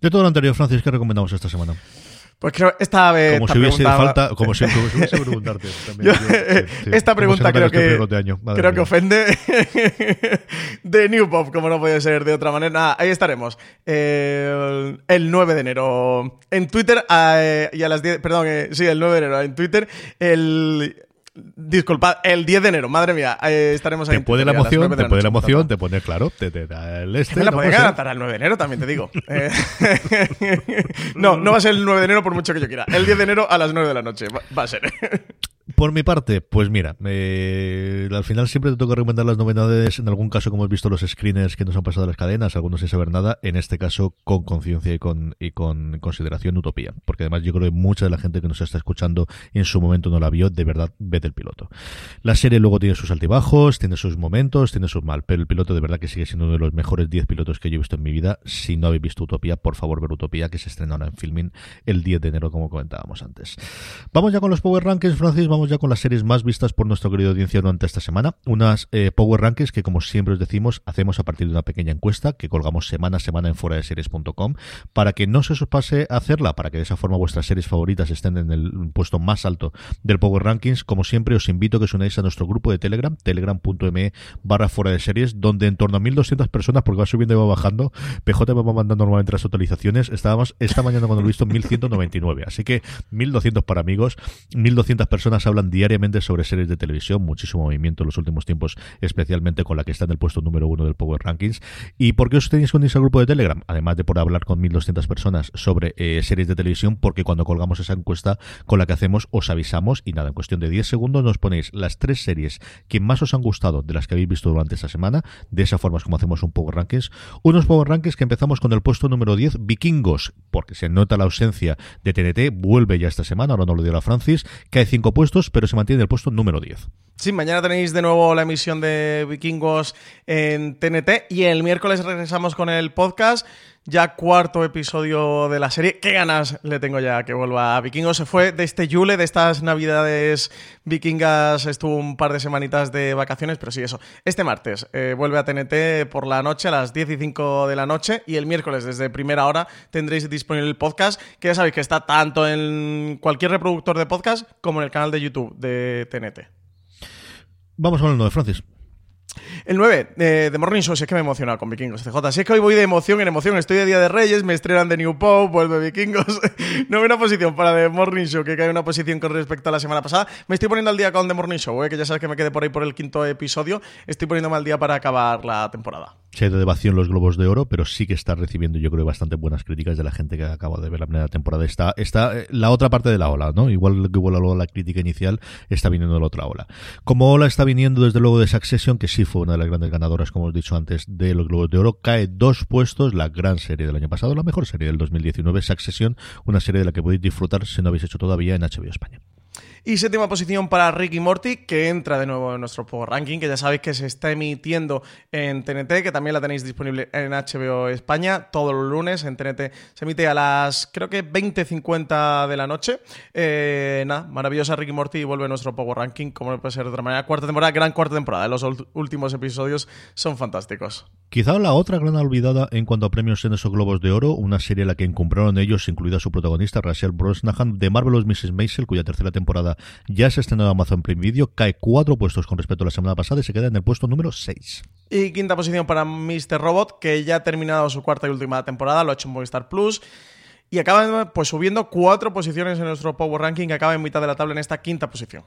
De todo lo anterior, Francis, ¿qué recomendamos esta semana? Pues creo esta vez. Como si hubiese falta, como si, hubiese preguntarte. esta pregunta creo que, creo que ofende [LAUGHS] de New Pop, como no puede ser de otra manera. ahí estaremos. Eh, el 9 de enero en Twitter eh, y a las 10, perdón, eh, sí, el 9 de enero en Twitter. El Disculpad, el 10 de enero, madre mía, eh, estaremos ahí. Te puede la emoción, te puede la emoción, te pone claro, te, da el este. Me la puede ganar el 9 de enero, también te digo. [LAUGHS] Eh, [LAUGHS] no, no va a ser el 9 de enero por mucho que yo quiera. El 10 de enero a las 9 de la noche va a ser. [LAUGHS] Por mi parte, pues mira, al final siempre te toca recomendar las novedades, en algún caso como hemos visto los screeners que nos han pasado las cadenas, algunos sin saber nada, en este caso con conciencia y con, y con consideración utopía, porque además yo creo que mucha de la gente que nos está escuchando en su momento no la vio, de verdad, vete el piloto. La serie luego tiene sus altibajos, tiene sus momentos, tiene sus mal, pero el piloto de verdad que sigue siendo uno de los mejores 10 pilotos que yo he visto en mi vida. Si no habéis visto Utopía, por favor ver Utopía, que se estrena ahora en filming el 10 de enero, como comentábamos antes. Vamos ya con los Power Rankings, Francis, vamos ya con las series más vistas por nuestra querida audiencia durante esta semana. Unas eh, Power Rankings que, como siempre os decimos, hacemos a partir de una pequeña encuesta que colgamos semana a semana en fuera de series.com para que no se os pase hacerla, para que de esa forma vuestras series favoritas estén en el puesto más alto del Power Rankings. Como siempre, os invito a que os unáis a nuestro grupo de Telegram, telegram.me barra fuera de series, donde en torno a 1200 personas, porque va subiendo y va bajando, PJ me va mandando normalmente las actualizaciones. Estábamos esta mañana cuando lo he visto 1199, así que 1200 para amigos, 1200 personas hablan diariamente sobre series de televisión, muchísimo movimiento en los últimos tiempos, especialmente con la que está en el puesto número uno del Power Rankings. ¿Y por qué os tenéis con ese grupo de Telegram? Además de por hablar con 1.200 personas sobre eh, series de televisión, porque cuando colgamos esa encuesta con la que hacemos, os avisamos y nada, en cuestión de 10 segundos nos ponéis las tres series que más os han gustado de las que habéis visto durante esta semana. De esa forma es como hacemos un Power Rankings. Unos Power Rankings que empezamos con el puesto número 10, Vikingos, porque se nota la ausencia de TNT, vuelve ya esta semana, ahora no lo dio la Francis, cae cinco puestos, pero se mantiene el puesto número 10. Sí, mañana tenéis de nuevo la emisión de Vikingos en TNT y el miércoles regresamos con el podcast. Ya cuarto episodio de la serie. Qué ganas le tengo ya que vuelva a Vikingos. Se fue de este Yule, de estas navidades vikingas. Estuvo un par de semanitas de vacaciones, pero sí, eso. Este martes eh, vuelve a TNT por la noche, a las 10 y 5 de la noche. Y el miércoles, desde primera hora, tendréis disponible el podcast, que ya sabéis que está tanto en cualquier reproductor de podcast como en el canal de YouTube de TNT. Vamos el 9, Francis. El 9, eh, de Morning Show, si es que me he emocionado con Vikingos, CJ. Si es que hoy voy de emoción en emoción, estoy de Día de Reyes, me estrenan de New Pope, vuelve Vikingos. [LAUGHS] no hay una posición para The Morning Show, que cae una posición con respecto a la semana pasada. Me estoy poniendo al día con The Morning Show, eh, que ya sabes que me quedé por ahí por el quinto episodio. Estoy poniéndome al día para acabar la temporada. Se ha ido de vacío en los Globos de Oro, pero sí que está recibiendo, yo creo, bastante buenas críticas de la gente que acaba de ver la primera temporada. Está, está eh, la otra parte de la ola, ¿no? Igual que igual la crítica inicial, está viniendo de la otra ola. Como ola está viniendo desde luego de Succession, que sí fue una grandes ganadoras, como os he dicho antes, de los Globos de Oro, cae dos puestos la gran serie del año pasado, la mejor serie del 2019, Succession, una serie de la que podéis disfrutar si no habéis hecho todavía en HBO España. Y séptima posición para Ricky Morty, que entra de nuevo en nuestro Power Ranking, que ya sabéis que se está emitiendo en TNT, que también la tenéis disponible en HBO España todos los lunes. En TNT se emite a las, creo que 20.50 de la noche. Eh, nada, maravillosa Ricky Morty y vuelve a nuestro Power Ranking, como no puede ser de otra manera. Cuarta temporada, gran cuarta temporada. Los últimos episodios son fantásticos. Quizá la otra gran olvidada en cuanto a premios en esos Globos de Oro, una serie en la que compraron ellos, incluida su protagonista, Rachel Brosnahan, de Marvelous Mrs. Maisel, cuya tercera temporada ya se estrenó en Amazon Prime Video, cae cuatro puestos con respecto a la semana pasada y se queda en el puesto número 6. Y quinta posición para Mr. Robot, que ya ha terminado su cuarta y última temporada, lo ha hecho en Movistar Plus. Y acaba pues subiendo cuatro posiciones en nuestro Power Ranking, que acaba en mitad de la tabla en esta quinta posición.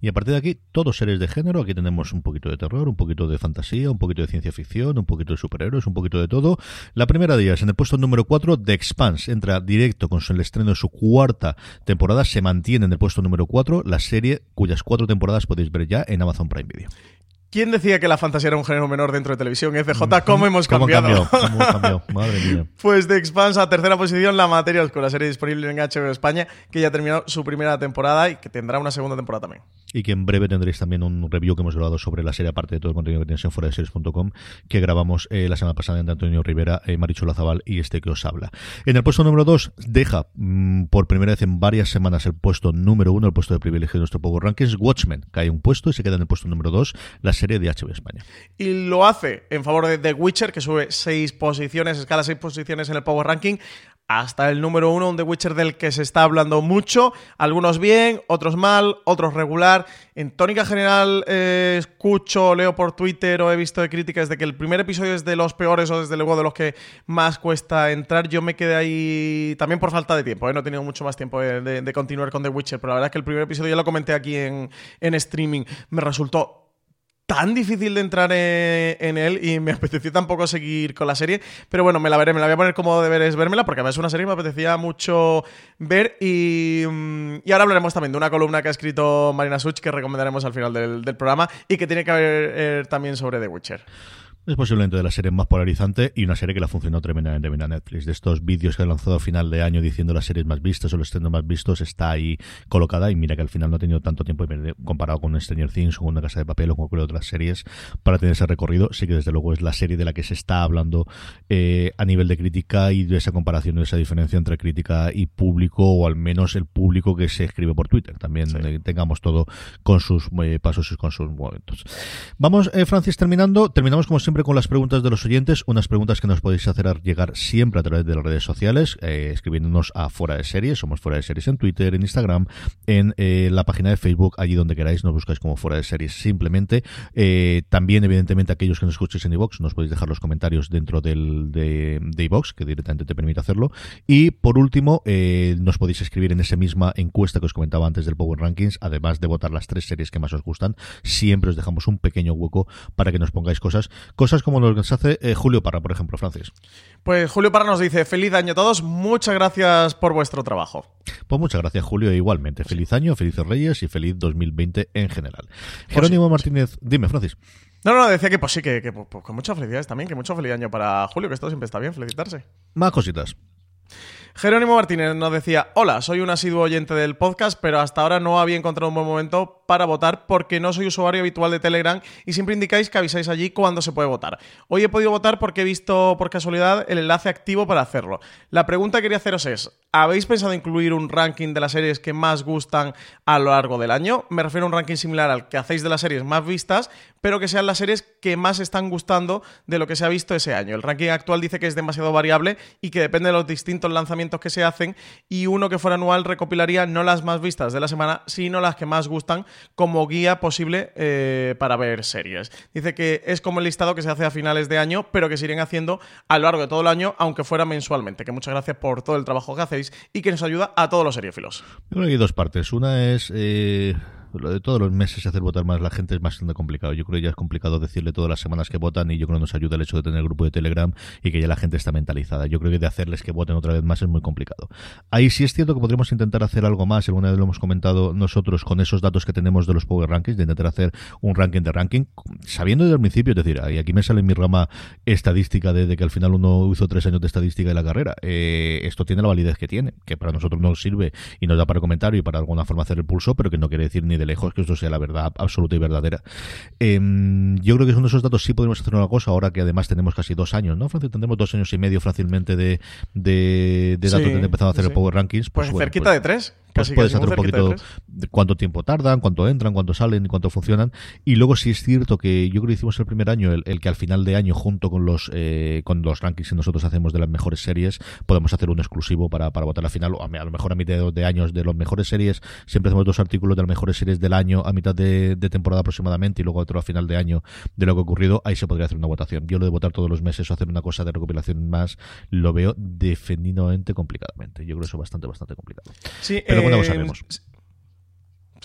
Y a partir de aquí, todos seres de género. Aquí tenemos un poquito de terror, un poquito de fantasía, un poquito de ciencia ficción, un poquito de superhéroes, un poquito de todo. La primera de ellas, en el puesto número 4, The Expanse. Entra directo con el estreno de su cuarta temporada. Se mantiene en el puesto número 4, la serie cuyas cuatro temporadas podéis ver ya en Amazon Prime Video. ¿Quién decía que la fantasía era un género menor dentro de televisión? FJ, ¿cómo hemos cambiado? ¿Cómo hemos cambiado? Madre mía. Pues de Expansa, tercera posición, La Materia la serie disponible en HBO España, que ya ha terminado su primera temporada y que tendrá una segunda temporada también. Y que en breve tendréis también un review que hemos grabado sobre la serie, aparte de todo el contenido que tenéis en fuera de series.com, que grabamos eh, la semana pasada entre Antonio Rivera, eh, Marichu y este que os habla. En el puesto número 2, deja mm, por primera vez en varias semanas el puesto número 1, el puesto de privilegio de nuestro Power Rankings, Watchmen, cae un puesto y se queda en el puesto número 2, la serie de HBO España. Y lo hace en favor de The Witcher, que sube seis posiciones, escala seis posiciones en el Power Ranking, hasta el número uno, un The Witcher del que se está hablando mucho, algunos bien, otros mal, otros regular. En tónica general, eh, escucho, leo por Twitter o he visto de críticas de que el primer episodio es de los peores o desde luego de los que más cuesta entrar. Yo me quedé ahí también por falta de tiempo, ¿eh? no he tenido mucho más tiempo de, continuar con The Witcher, pero la verdad es que el primer episodio ya lo comenté aquí en, en streaming, me resultó tan difícil de entrar en, él y me [LAUGHS] apeteció tampoco seguir con la serie. Pero bueno, me la veré, me la voy a poner como deberes vérmela porque además es una serie que me apetecía mucho ver. Y, mm, ahora hablaremos también de una columna que ha escrito Marina Such que recomendaremos al final del, del programa y que tiene que ver eh, también sobre The Witcher. Es posiblemente de las series más polarizante y una serie que la funcionó tremendamente bien a Netflix. De estos vídeos que ha lanzado a final de año diciendo las series más vistas o los estrenos más vistos, está ahí colocada. Y mira que al final no ha tenido tanto tiempo comparado con Stranger Things o con Una Casa de Papel o con cualquier otras series para tener ese recorrido. Sí que desde luego es la serie de la que se está hablando eh, a nivel de crítica y de esa comparación, de esa diferencia entre crítica y público, o al menos el público que se escribe por Twitter. También eh, tengamos todo con sus eh, pasos y con sus momentos. Vamos, Francis, terminando. Terminamos como siempre con las preguntas de los oyentes, unas preguntas que nos podéis hacer llegar siempre a través de las redes sociales, eh, escribiéndonos a Fuera de Series, somos Fuera de Series en Twitter, en Instagram, en eh, la página de Facebook, allí donde queráis, nos buscáis como Fuera de Series simplemente. Eh, también, evidentemente, aquellos que nos escuchéis en iVox, nos podéis dejar los comentarios dentro del, de, de que directamente te permite hacerlo. Y por último, nos podéis escribir en esa misma encuesta que os comentaba antes del Power Rankings, además de votar las tres series que más os gustan, siempre os dejamos un pequeño hueco para que nos pongáis cosas cosas como lo que nos hace eh, Julio Parra, por ejemplo, Francis. Pues Julio Parra nos dice, feliz año a todos, muchas gracias por vuestro trabajo. Pues muchas gracias, Julio, igualmente. Feliz año, felices reyes y feliz 2020 en general. Jerónimo Martínez, dime, Francis. No, no, decía que pues sí, que, pues, pues, con muchas felicidades también, que mucho feliz año para Julio, que esto siempre está bien, felicitarse. Más cositas. Jerónimo Martínez nos decía, hola, soy un asiduo oyente del podcast, pero hasta ahora no había encontrado un buen momento para votar porque no soy usuario habitual de Telegram y siempre indicáis que avisáis allí cuando se puede votar. Hoy he podido votar porque he visto por casualidad el enlace activo para hacerlo. La pregunta que quería haceros es, ¿habéis pensado incluir un ranking de las series que más gustan a lo largo del año? Me refiero a un ranking similar al que hacéis de las series más vistas, pero que sean las series que más están gustando de lo que se ha visto ese año. El ranking actual dice que es demasiado variable y que depende de los distintos lanzamientos que se hacen y uno que fuera anual recopilaría no las más vistas de la semana, sino las que más gustan como guía posible eh, para ver series. Dice que es como el listado que se hace a finales de año, pero que se irían haciendo a lo largo de todo el año, aunque fuera mensualmente. Que muchas gracias por todo el trabajo que hacéis y que nos ayuda a todos los seriefilos. creo que hay dos partes. Una es... Eh, lo de todos los meses hacer votar más la gente es bastante complicado. Yo creo que ya es complicado decirle todas las semanas que votan y yo creo que nos ayuda el hecho de tener el grupo de Telegram y que ya la gente está mentalizada. Yo creo que de hacerles que voten otra vez más es muy complicado. Ahí sí es cierto que podríamos intentar hacer algo más, alguna vez lo hemos comentado nosotros con esos datos que tenemos de los Power Rankings, de intentar hacer un ranking de ranking, sabiendo desde el principio, es decir, y aquí me sale mi rama estadística de, que al final uno hizo tres años de estadística de la carrera. Eh, esto tiene la validez que tiene, que para nosotros nos sirve y nos da para comentar y para alguna forma hacer el pulso, pero que no quiere decir ni de lejos que esto sea la verdad absoluta y verdadera. Em, yo creo que son esos datos sí podemos hacer una cosa ahora que además tenemos casi dos años, ¿no, Francis? Tendremos dos años y medio fácilmente de, de, datos de empezado a hacer el Power Rankings. Pues, pues cerquita pues de tres. Pues puedes hacer un poquito de cuánto tiempo tardan, cuánto entran, cuánto salen cuánto funcionan. Y luego sí es cierto que yo creo que hicimos el primer año, el, que al final de año, junto con los eh, con los rankings que nosotros hacemos de las mejores series, podemos hacer un exclusivo para, para votar la final. O a, lo mejor a mitad de, años de las mejores series, siempre hacemos dos artículos de las mejores series del año a mitad de, temporada aproximadamente y luego otro a final de año de lo que ha ocurrido. Ahí se podría hacer una votación. Yo lo de votar todos los meses o hacer una cosa de recopilación más, lo veo definitivamente complicadamente. Yo creo eso bastante, bastante complicado. Sí, Pero lo eh, sabemos.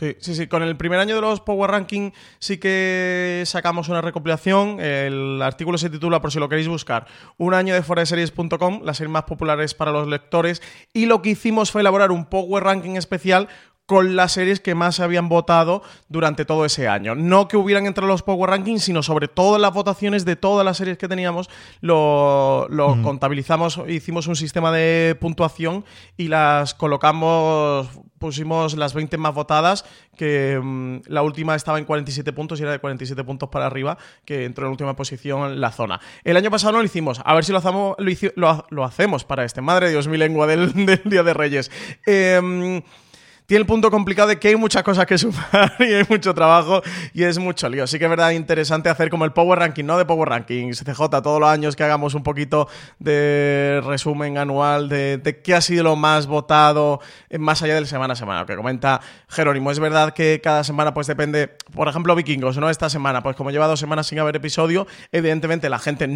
Sí, sí, sí. Con el primer año de los Power Ranking sí que sacamos una recopilación. El artículo se titula, por si lo queréis buscar, Un año de fuera de series.com, las series más populares para los lectores. Y lo que hicimos fue elaborar un Power Ranking especial con las series que más se habían votado durante todo ese año. No que hubieran entrado los Power Rankings, sino sobre todas las votaciones de todas las series que teníamos, lo, contabilizamos, hicimos un sistema de puntuación y las colocamos, pusimos las 20 más votadas, que mm, la última estaba en 47 puntos y era de 47 puntos para arriba, que entró en última posición en la zona. El año pasado no lo hicimos, a ver si lo hacemos, lo, hacemos para este. Madre Dios, mi lengua del, [LAUGHS] Día de Reyes. Eh, tiene el punto complicado de que hay muchas cosas que sumar [LAUGHS] y hay mucho trabajo y es mucho lío. Así que es verdad interesante hacer como el Power Ranking, no de Power Rankings, CJ, todos los años que hagamos un poquito de resumen anual de, qué ha sido lo más votado eh, más allá del semana a semana. Lo que comenta Jerónimo, es verdad que cada semana pues depende, por ejemplo, Vikingos, ¿no? Esta semana, pues como lleva dos semanas sin haber episodio, evidentemente la gente...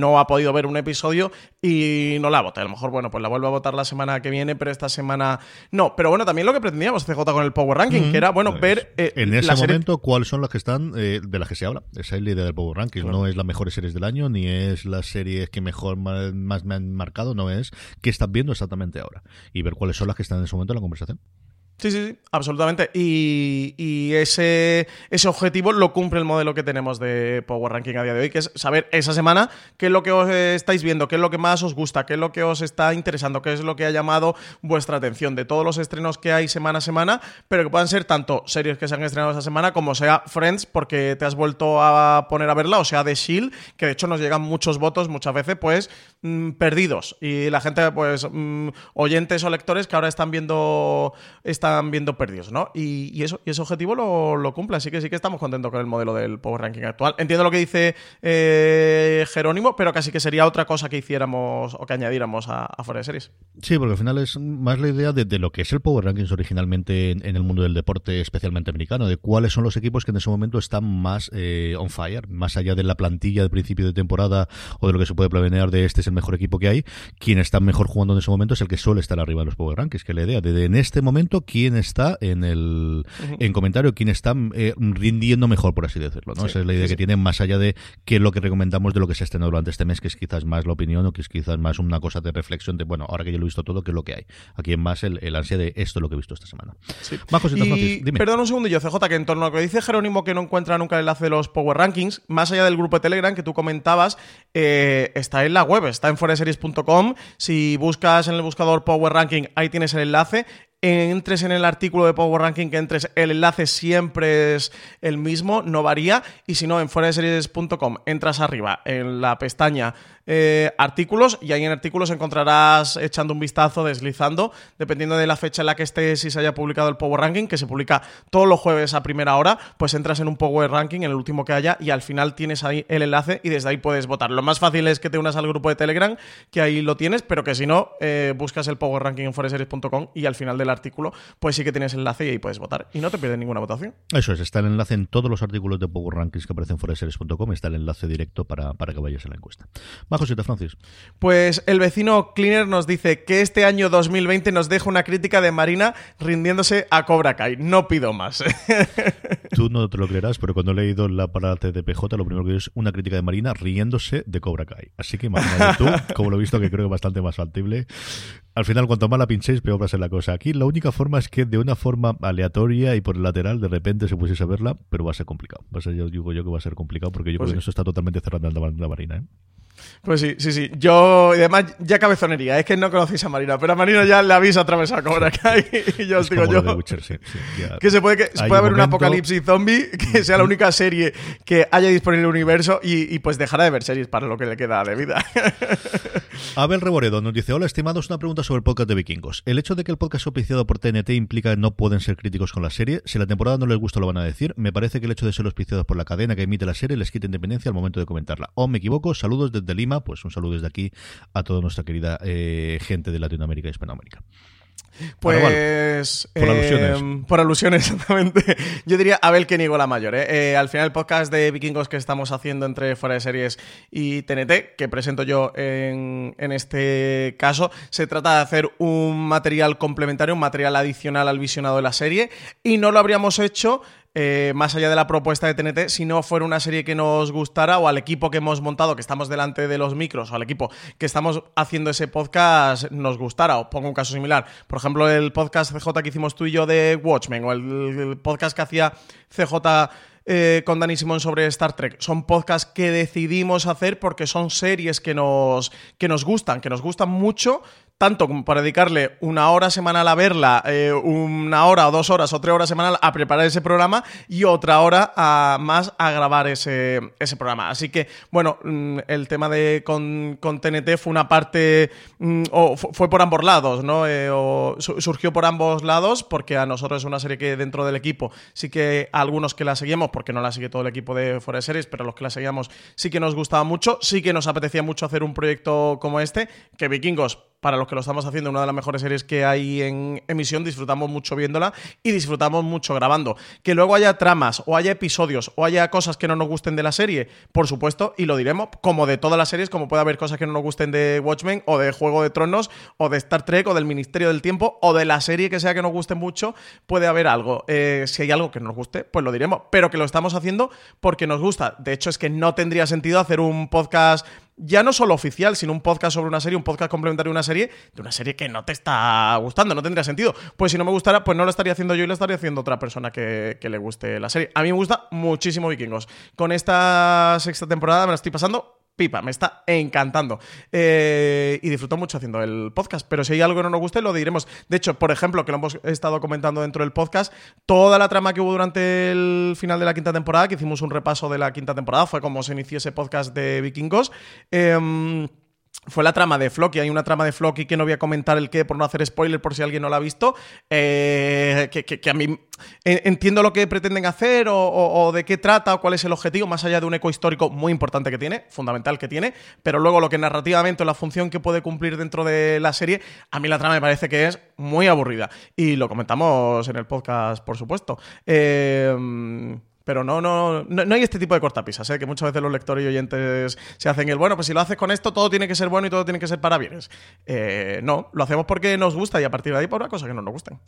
No ha podido ver un episodio y no la vota. A lo mejor, bueno, pues la vuelvo a votar la semana que viene, pero esta semana no. Pero bueno, también lo que pretendíamos CJ con el Power Ranking, que era, bueno, pues, ver... Eh, en ese momento, cuáles son las que están, eh, de las que se habla. Esa es la idea del Power Ranking. No es las mejores series del año, ni es las series que mejor más, me han marcado, no es qué están viendo exactamente ahora. Y ver cuáles son las que están en ese momento en la conversación. Sí, sí, sí, absolutamente. Y, ese, ese objetivo lo cumple el modelo que tenemos de Power Ranking a día de hoy, que es saber esa semana qué es lo que os estáis viendo, qué es lo que más os gusta, qué es lo que os está interesando, qué es lo que ha llamado vuestra atención de todos los estrenos que hay semana a semana, pero que puedan ser tanto series que se han estrenado esa semana como sea Friends, porque te has vuelto a poner a verla, o sea The Shield, que de hecho nos llegan muchos votos muchas veces, pues mm, perdidos. Y la gente, pues, mm, oyentes o lectores que ahora están viendo viendo perdidos, ¿no? Y, eso, y ese objetivo lo, cumple, así que sí que estamos contentos con el modelo del Power Ranking actual. Entiendo lo que dice eh, Jerónimo, pero casi que sería otra cosa que hiciéramos o que añadiéramos a, a de Series. Sí, porque al final es más la idea de, lo que es el Power Rankings originalmente en, el mundo del deporte, especialmente americano, de cuáles son los equipos que en ese momento están más eh, on fire, más allá de la plantilla de principio de temporada o de lo que se puede planear de este es el mejor equipo que hay, quien está mejor jugando en ese momento es el que suele estar arriba de los Power Rankings, que la idea de, de en este momento, quién está en el en comentario, quién está eh, rindiendo mejor, por así decirlo. ¿no? Esa es la idea que tiene, más allá de qué es lo que recomendamos de lo que se ha estrenado durante este mes, que es quizás más la opinión o que es quizás más una cosa de reflexión de, bueno, ahora que yo lo he visto todo, ¿qué es lo que hay? Aquí en más el, el ansia de esto es lo que he visto esta semana. Más cositas, y, dime. Perdón un segundo, yo, CJ, que en torno a lo que dice Jerónimo que no encuentra nunca el enlace de los Power Rankings, más allá del grupo de Telegram que tú comentabas, eh, está en la web, está en foreseries.com. Si buscas en el buscador Power Ranking, ahí tienes el enlace entres en el artículo de Power Ranking, que entres, el enlace siempre es el mismo, no varía. Y si no, en foreseries.com entras arriba en la pestaña eh, artículos y ahí en artículos encontrarás echando un vistazo, deslizando, dependiendo de la fecha en la que estés y se haya publicado el Power Ranking, que se publica todos los jueves a primera hora, pues entras en un Power Ranking, en el último que haya, y al final tienes ahí el enlace y desde ahí puedes votar. Lo más fácil es que te unas al grupo de Telegram, que ahí lo tienes, pero que si no, eh, buscas el Power Ranking en foreseries.com y al final del artículo, pues sí que tienes enlace y ahí puedes votar. Y no te pierdes ninguna votación. Eso es, está el enlace en todos los artículos de Power Rankings que aparecen en foreseries.com, está el enlace directo para, para que vayas a la encuesta. José Francis. Pues el vecino Cleaner nos dice que este año 2020 nos deja una crítica de Marina rindiéndose a Cobra Kai. No pido más. [LAUGHS] Tú no te lo creerás, pero cuando he leído la parada de PJ, lo primero que es una crítica de Marina riéndose de Cobra Kai. Así que imagínate [LAUGHS] tú, como lo he visto, que creo que es bastante más factible. Al final, cuanto más la pinchéis, peor va a ser la cosa. Aquí la única forma es que de una forma aleatoria y por el lateral de repente se pusiese a verla, pero va a ser complicado. Va a ser, yo digo yo que va a ser complicado porque yo pues creo que eso está totalmente cerrado en la Marina. ¿eh? Pues sí, sí, sí. Yo, y además, ya cabezonería. Es que no conocéis a Marina, pero a Marina ya le habéis atravesado Cobra Kai. [LAUGHS] Y yo os digo yo. que se puede, que, puede haber un apocalipsis zombie, [LAUGHS] que sea la única serie que haya disponible en el universo y, pues dejará de ver series para lo que le queda de vida. [LAUGHS] Abel Reboredo nos dice: Hola, estimados, una pregunta sobre el podcast de vikingos. El hecho de que el podcast auspiciado por TNT implica que no pueden ser críticos con la serie. Si la temporada no les gusta, lo van a decir. Me parece que el hecho de ser auspiciados por la cadena que emite la serie les quita independencia al momento de comentarla. O me equivoco, saludos desde Lima, pues un saludo desde aquí a toda nuestra querida eh, gente de Latinoamérica y Hispanoamérica. Pues. por alusiones. Em, por alusiones, [LAUGHS] exactamente. Yo diría Abel que niego la mayor. ¿eh? ¿eh? al final, el podcast de vikingos que estamos haciendo entre Fuera de Series y TNT, que presento yo en, en, este caso, se trata de hacer un material complementario, un material adicional al visionado de la serie. Y no lo habríamos hecho eh, más allá de la propuesta de TNT, si no fuera una serie que nos gustara o al equipo que hemos montado, que estamos delante de los micros, o al equipo que estamos haciendo ese podcast, nos gustara. Os pongo un caso similar. Por ejemplo, el podcast CJ que hicimos tú y yo de Watchmen, o el, podcast que hacía CJ eh, con Dani Simón sobre Star Trek. Son podcasts que decidimos hacer porque son series que nos, que nos gustan, que nos gustan mucho, tanto como para dedicarle una hora semanal a verla, eh, una hora o dos horas o tres horas semanal a preparar ese programa y otra hora a, más a grabar ese, ese programa. Así que, bueno, mm, el tema de con, con TNT fue una parte, mm, o fue por ambos lados, ¿no? Eh, surgió por ambos lados porque a nosotros es una serie que dentro del equipo sí que algunos que la seguimos, porque no la sigue todo el equipo de Forest Series, pero los que la seguíamos sí que nos gustaba mucho, sí que nos apetecía mucho hacer un proyecto como este, que Vikingos para los que lo estamos haciendo, una de las mejores series que hay en emisión, disfrutamos mucho viéndola y disfrutamos mucho grabando. Que luego haya tramas o haya episodios o haya cosas que no nos gusten de la serie, por supuesto, y lo diremos, como de todas las series, como puede haber cosas que no nos gusten de Watchmen o de Juego de Tronos o de Star Trek o del Ministerio del Tiempo o de la serie que sea que nos guste mucho, puede haber algo. Eh, si hay algo que nos guste, pues lo diremos, pero que lo estamos haciendo porque nos gusta. De hecho, es que no tendría sentido hacer un podcast ya no solo oficial, sino un podcast sobre una serie, un podcast complementario de una serie, de una serie que no te está gustando, no tendría sentido. Pues si no me gustara, pues no lo estaría haciendo yo y lo estaría haciendo otra persona que, que le guste la serie. A mí me gusta muchísimo Vikingos. Con esta sexta temporada me la estoy pasando pipa, me está encantando. Eh, y disfruto mucho haciendo el podcast. Pero si hay algo que no nos guste, lo diremos. De hecho, por ejemplo, que lo hemos estado comentando dentro del podcast, toda la trama que hubo durante el final de la quinta temporada, que hicimos un repaso de la quinta temporada, fue como se inició ese podcast de Vikingos. Eh, fue la trama de Floki. Hay una trama de Floki que no voy a comentar el qué por no hacer spoiler por si alguien no la ha visto. Eh, que, a mí entiendo lo que pretenden hacer o, de qué trata o cuál es el objetivo, más allá de un eco histórico muy importante que tiene, fundamental que tiene. Pero luego lo que narrativamente o la función que puede cumplir dentro de la serie, a mí la trama me parece que es muy aburrida. Y lo comentamos en el podcast, por supuesto. Eh pero no, no, no, hay este tipo de cortapisas, ¿eh? que muchas veces los lectores y oyentes se hacen el bueno, pues si lo haces con esto, todo tiene que ser bueno y todo tiene que ser para bienes. Eh, no, lo hacemos porque nos gusta y a partir de ahí por una cosa que no nos gusten.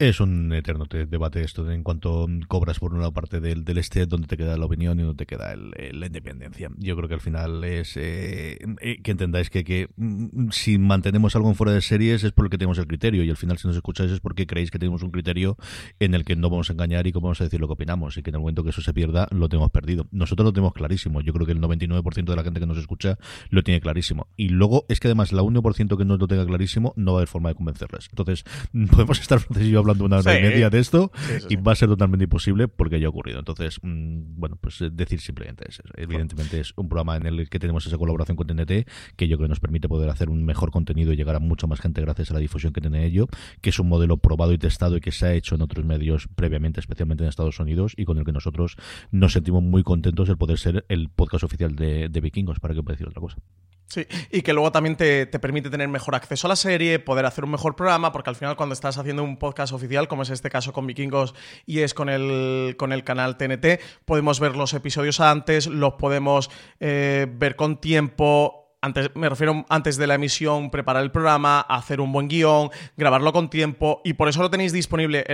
Es un eterno debate esto en cuanto cobras por una parte del, del este donde te queda la opinión y donde te queda la independencia. Yo creo que al final es eh, eh, que entendáis que, que mm, si mantenemos algo en fuera de series es porque tenemos el criterio y al final si nos escucháis es porque creéis que tenemos un criterio en el que no vamos a engañar y que vamos a decir lo que opinamos y que en el momento que eso se pierda lo tenemos perdido. Nosotros lo tenemos clarísimo. Yo creo que el 99% de la gente que nos escucha lo tiene clarísimo. Y luego es que además la 1% que no lo tenga clarísimo no va a haber forma de convencerles. Entonces [LAUGHS] podemos estar Francis hablando una hora y media de esto y va a ser totalmente imposible porque haya ocurrido. Entonces, mm, bueno, pues eh, decir simplemente eso. Evidentemente es un programa en el que tenemos esa colaboración con TNT que yo creo que nos permite poder hacer un mejor contenido y llegar a mucha más gente gracias a la difusión que tiene ello, que es un modelo probado y testado y que se ha hecho en otros medios previamente, especialmente en Estados Unidos y con el que nosotros nos sentimos muy contentos el poder ser el podcast oficial de, de Vikingos, para que pueda decir otra cosa. Sí, y que luego también te, permite tener mejor acceso a la serie, poder hacer un mejor programa, porque al final cuando estás haciendo un podcast oficial, como es este caso con Vikingos y es con el, con el canal TNT, podemos ver los episodios antes, los podemos eh, ver con tiempo, antes, me refiero antes de la emisión, preparar el programa, hacer un buen guion, grabarlo con tiempo y por eso lo tenéis disponible.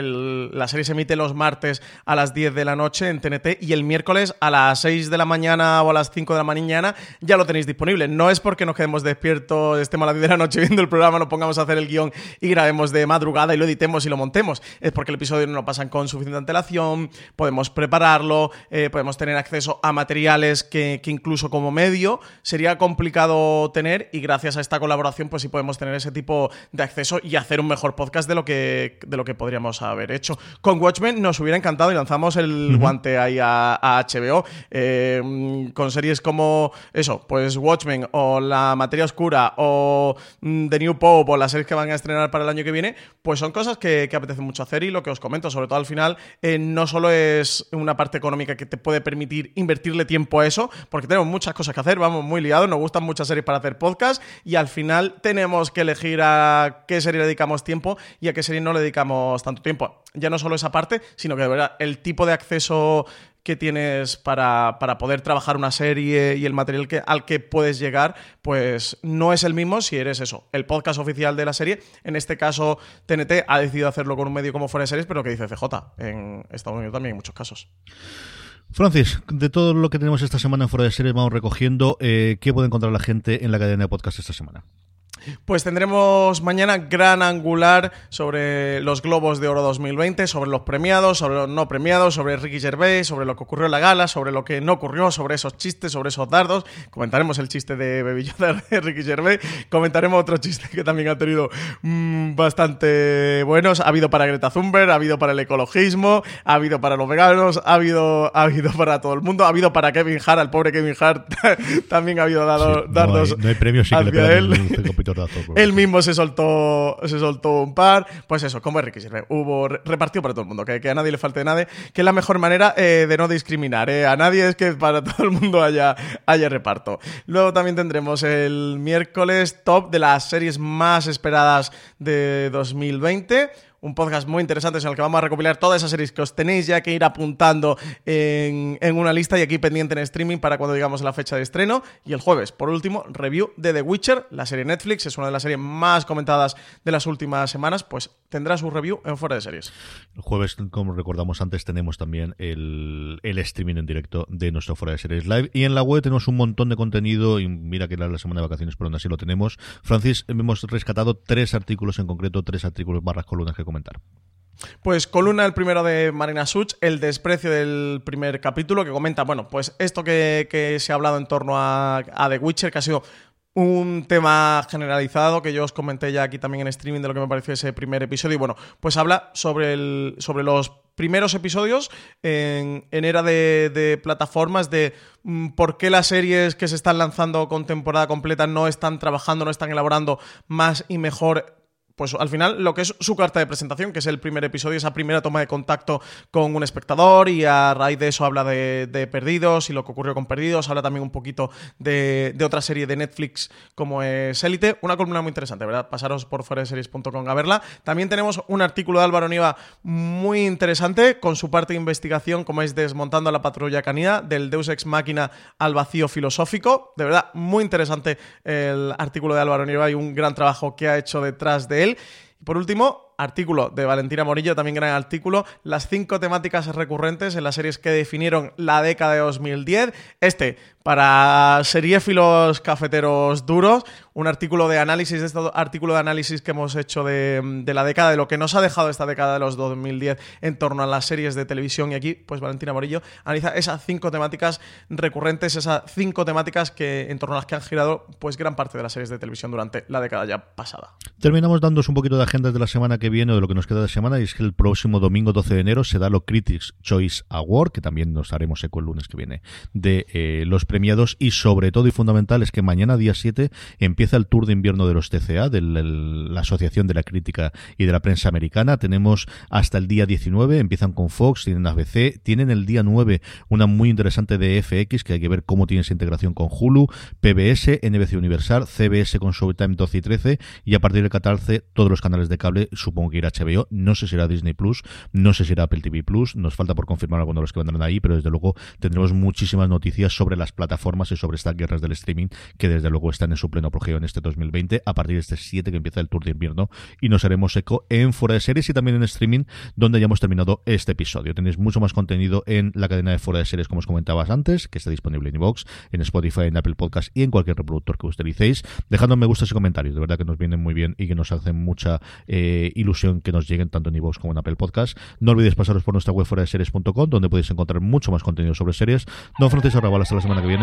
la serie se emite los martes a las 10 de la noche en TNT y el miércoles a las 6 de la mañana o a las 5 de la mañana ya lo tenéis disponible. No es porque nos quedemos despiertos, estemos a las 10 de la noche [LAUGHS] viendo el programa, nos pongamos a hacer el guion y grabemos de madrugada y lo editemos y lo montemos. Es porque el episodio no lo pasan con suficiente antelación, podemos prepararlo, eh, podemos tener acceso a materiales que, que incluso como medio sería complicado tener y gracias a esta colaboración pues sí podemos tener ese tipo de acceso y hacer un mejor podcast de lo que, de lo que podríamos haber hecho. Con Watchmen nos hubiera encantado y lanzamos el guante ahí a, HBO eh, con series como eso, pues Watchmen o La Materia Oscura o mm, The New Pope o las series que van a estrenar para el año que viene, pues son cosas que, que apetece mucho hacer y lo que os comento, sobre todo al final, eh, no solo es una parte económica que te puede permitir invertirle tiempo a eso, porque tenemos muchas cosas que hacer, vamos muy liados, nos gustan muchas series para hacer podcast y al final tenemos que elegir a qué serie dedicamos tiempo y a qué serie no le dedicamos tanto tiempo. Ya no solo esa parte, sino que de verdad el tipo de acceso que tienes para, poder trabajar una serie y el material que, al que puedes llegar, pues no es el mismo si eres eso, el podcast oficial de la serie. En este caso, TNT ha decidido hacerlo con un medio como fuera de series, pero que dice CJ. En Estados Unidos también hay muchos casos. Francis, de todo lo que tenemos esta semana en Fuera de Series, vamos recogiendo. Eh, ¿Qué puede encontrar la gente en la cadena de podcast esta semana? Pues tendremos mañana gran angular sobre los Globos de Oro 2020, sobre los premiados, sobre los no premiados, sobre Ricky Gervais, sobre lo que ocurrió en la gala, sobre lo que no ocurrió, sobre esos chistes, sobre esos dardos. Comentaremos el chiste de Yoda [LAUGHS] de Ricky Gervais. Comentaremos otro chiste que también ha tenido mm, bastante buenos. Ha habido para Greta Thunberg, ha habido para el ecologismo, ha habido para los veganos, ha habido, ha habido para todo el mundo, ha habido para Kevin Hart, el pobre Kevin Hart [LAUGHS] también ha habido dado, dardos. No hay, premios sí que él. Él mismo se soltó, se soltó un par. Pues eso, como Ricky Hubo repartido para todo el mundo, que, a nadie le falte nada, que es la mejor manera eh, de no discriminar. Eh. A nadie es que para [LAUGHS] todo el mundo haya, haya reparto. Luego también tendremos el miércoles top de las series más esperadas de 2020 un podcast muy interesante en el que vamos a recopilar todas esas series que os tenéis ya que ir apuntando en, una lista y aquí pendiente en streaming para cuando digamos la fecha de estreno. Y el jueves, por último, review de The Witcher, la serie Netflix, es una de las series más comentadas de las últimas semanas, pues tendrá su review en Fuera de Series. El jueves, como recordamos antes, tenemos también el, streaming en directo de nuestro Fuera de Series Live y en la web tenemos un montón de contenido y mira que era la semana de vacaciones, por donde así lo tenemos. Francis, hemos rescatado tres artículos en concreto, tres artículos barras columnas que comentar. Pues columna el primero de Marina Such, el desprecio del primer capítulo, que comenta, bueno, pues esto que, se ha hablado en torno a, a, The Witcher, que ha sido un tema generalizado que yo os comenté ya aquí también en streaming de lo que me pareció ese primer episodio. Y bueno, pues habla sobre, el, sobre los primeros episodios en, era de, plataformas de mm, por qué las series que se están lanzando con temporada completa no están trabajando, no están elaborando más y mejor pues al final lo que es su carta de presentación, que es el primer episodio, esa primera toma de contacto con un espectador y a raíz de eso habla de, Perdidos y lo que ocurrió con Perdidos, habla también un poquito de, otra serie de Netflix como es Élite, una columna muy interesante, ¿verdad? Pasaros por foreseries.com a verla. También tenemos un artículo de Álvaro Niva muy interesante con su parte de investigación como es Desmontando a la Patrulla Canina, del Deus Ex Máquina al vacío filosófico, de verdad muy interesante el artículo de Álvaro Niva y un gran trabajo que ha hecho detrás de él y por último, artículo de Valentina Morillo, también gran artículo, las cinco temáticas recurrentes en las series que definieron la década de 2010. Este, para seriéfilos cafeteros duros, un artículo de análisis, de este artículo de análisis que hemos hecho de, la década, de lo que nos ha dejado esta década de los 2010 en torno a las series de televisión. Y aquí, pues Valentina Morillo analiza esas cinco temáticas recurrentes, esas cinco temáticas que en torno a las que han girado pues gran parte de las series de televisión durante la década ya pasada. Terminamos dándos un poquito de agendas de la semana que viene o de lo que nos queda de semana, y es que el próximo domingo 12 de enero se da lo Critics Choice Award, que también nos haremos eco el lunes que viene, de eh, los premiados y sobre todo y fundamental es que mañana día 7 empieza el tour de invierno de los TCA, de la Asociación de la Crítica y de la Prensa Americana. Tenemos hasta el día 19, empiezan con Fox, tienen ABC, tienen el día 9 una muy interesante de FX que hay que ver cómo tiene esa integración con Hulu, PBS, NBC Universal, CBS con Showtime 12 y 13 y a partir del 14 todos los canales de cable, supongo que irá HBO, no sé si será Disney Plus, no sé si será Apple TV Plus, nos falta por confirmar algunos de los que vendrán ahí, pero desde luego tendremos muchísimas noticias sobre las plataformas y sobre estas guerras del streaming que desde luego están en su pleno apogeo en este 2020 a partir de este 7 que empieza el tour de invierno y nos haremos eco en fuera de series y también en streaming donde ya hemos terminado este episodio. Tenéis mucho más contenido en la cadena de fuera de series como os comentabas antes, que está disponible en iVoox, en Spotify, en Apple Podcast y en cualquier reproductor que utilicéis. Dejadnos me gustas y comentarios, de verdad que nos vienen muy bien y que nos hacen mucha eh, ilusión que nos lleguen tanto en iVoox como en Apple Podcast. No olvidéis pasaros por nuestra web fuera de series.com donde podéis encontrar mucho más contenido sobre series. Don Francisco Arrabal, hasta la semana que viene.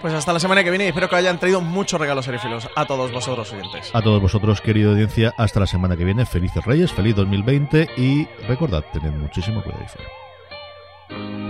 Pues hasta la semana que viene y espero que hayan traído muchos regalos serifilos a todos vosotros oyentes. A todos vosotros, querida audiencia, hasta la semana que viene. Felices Reyes, feliz 2020 y recordad, tened muchísimo cuidado fuera.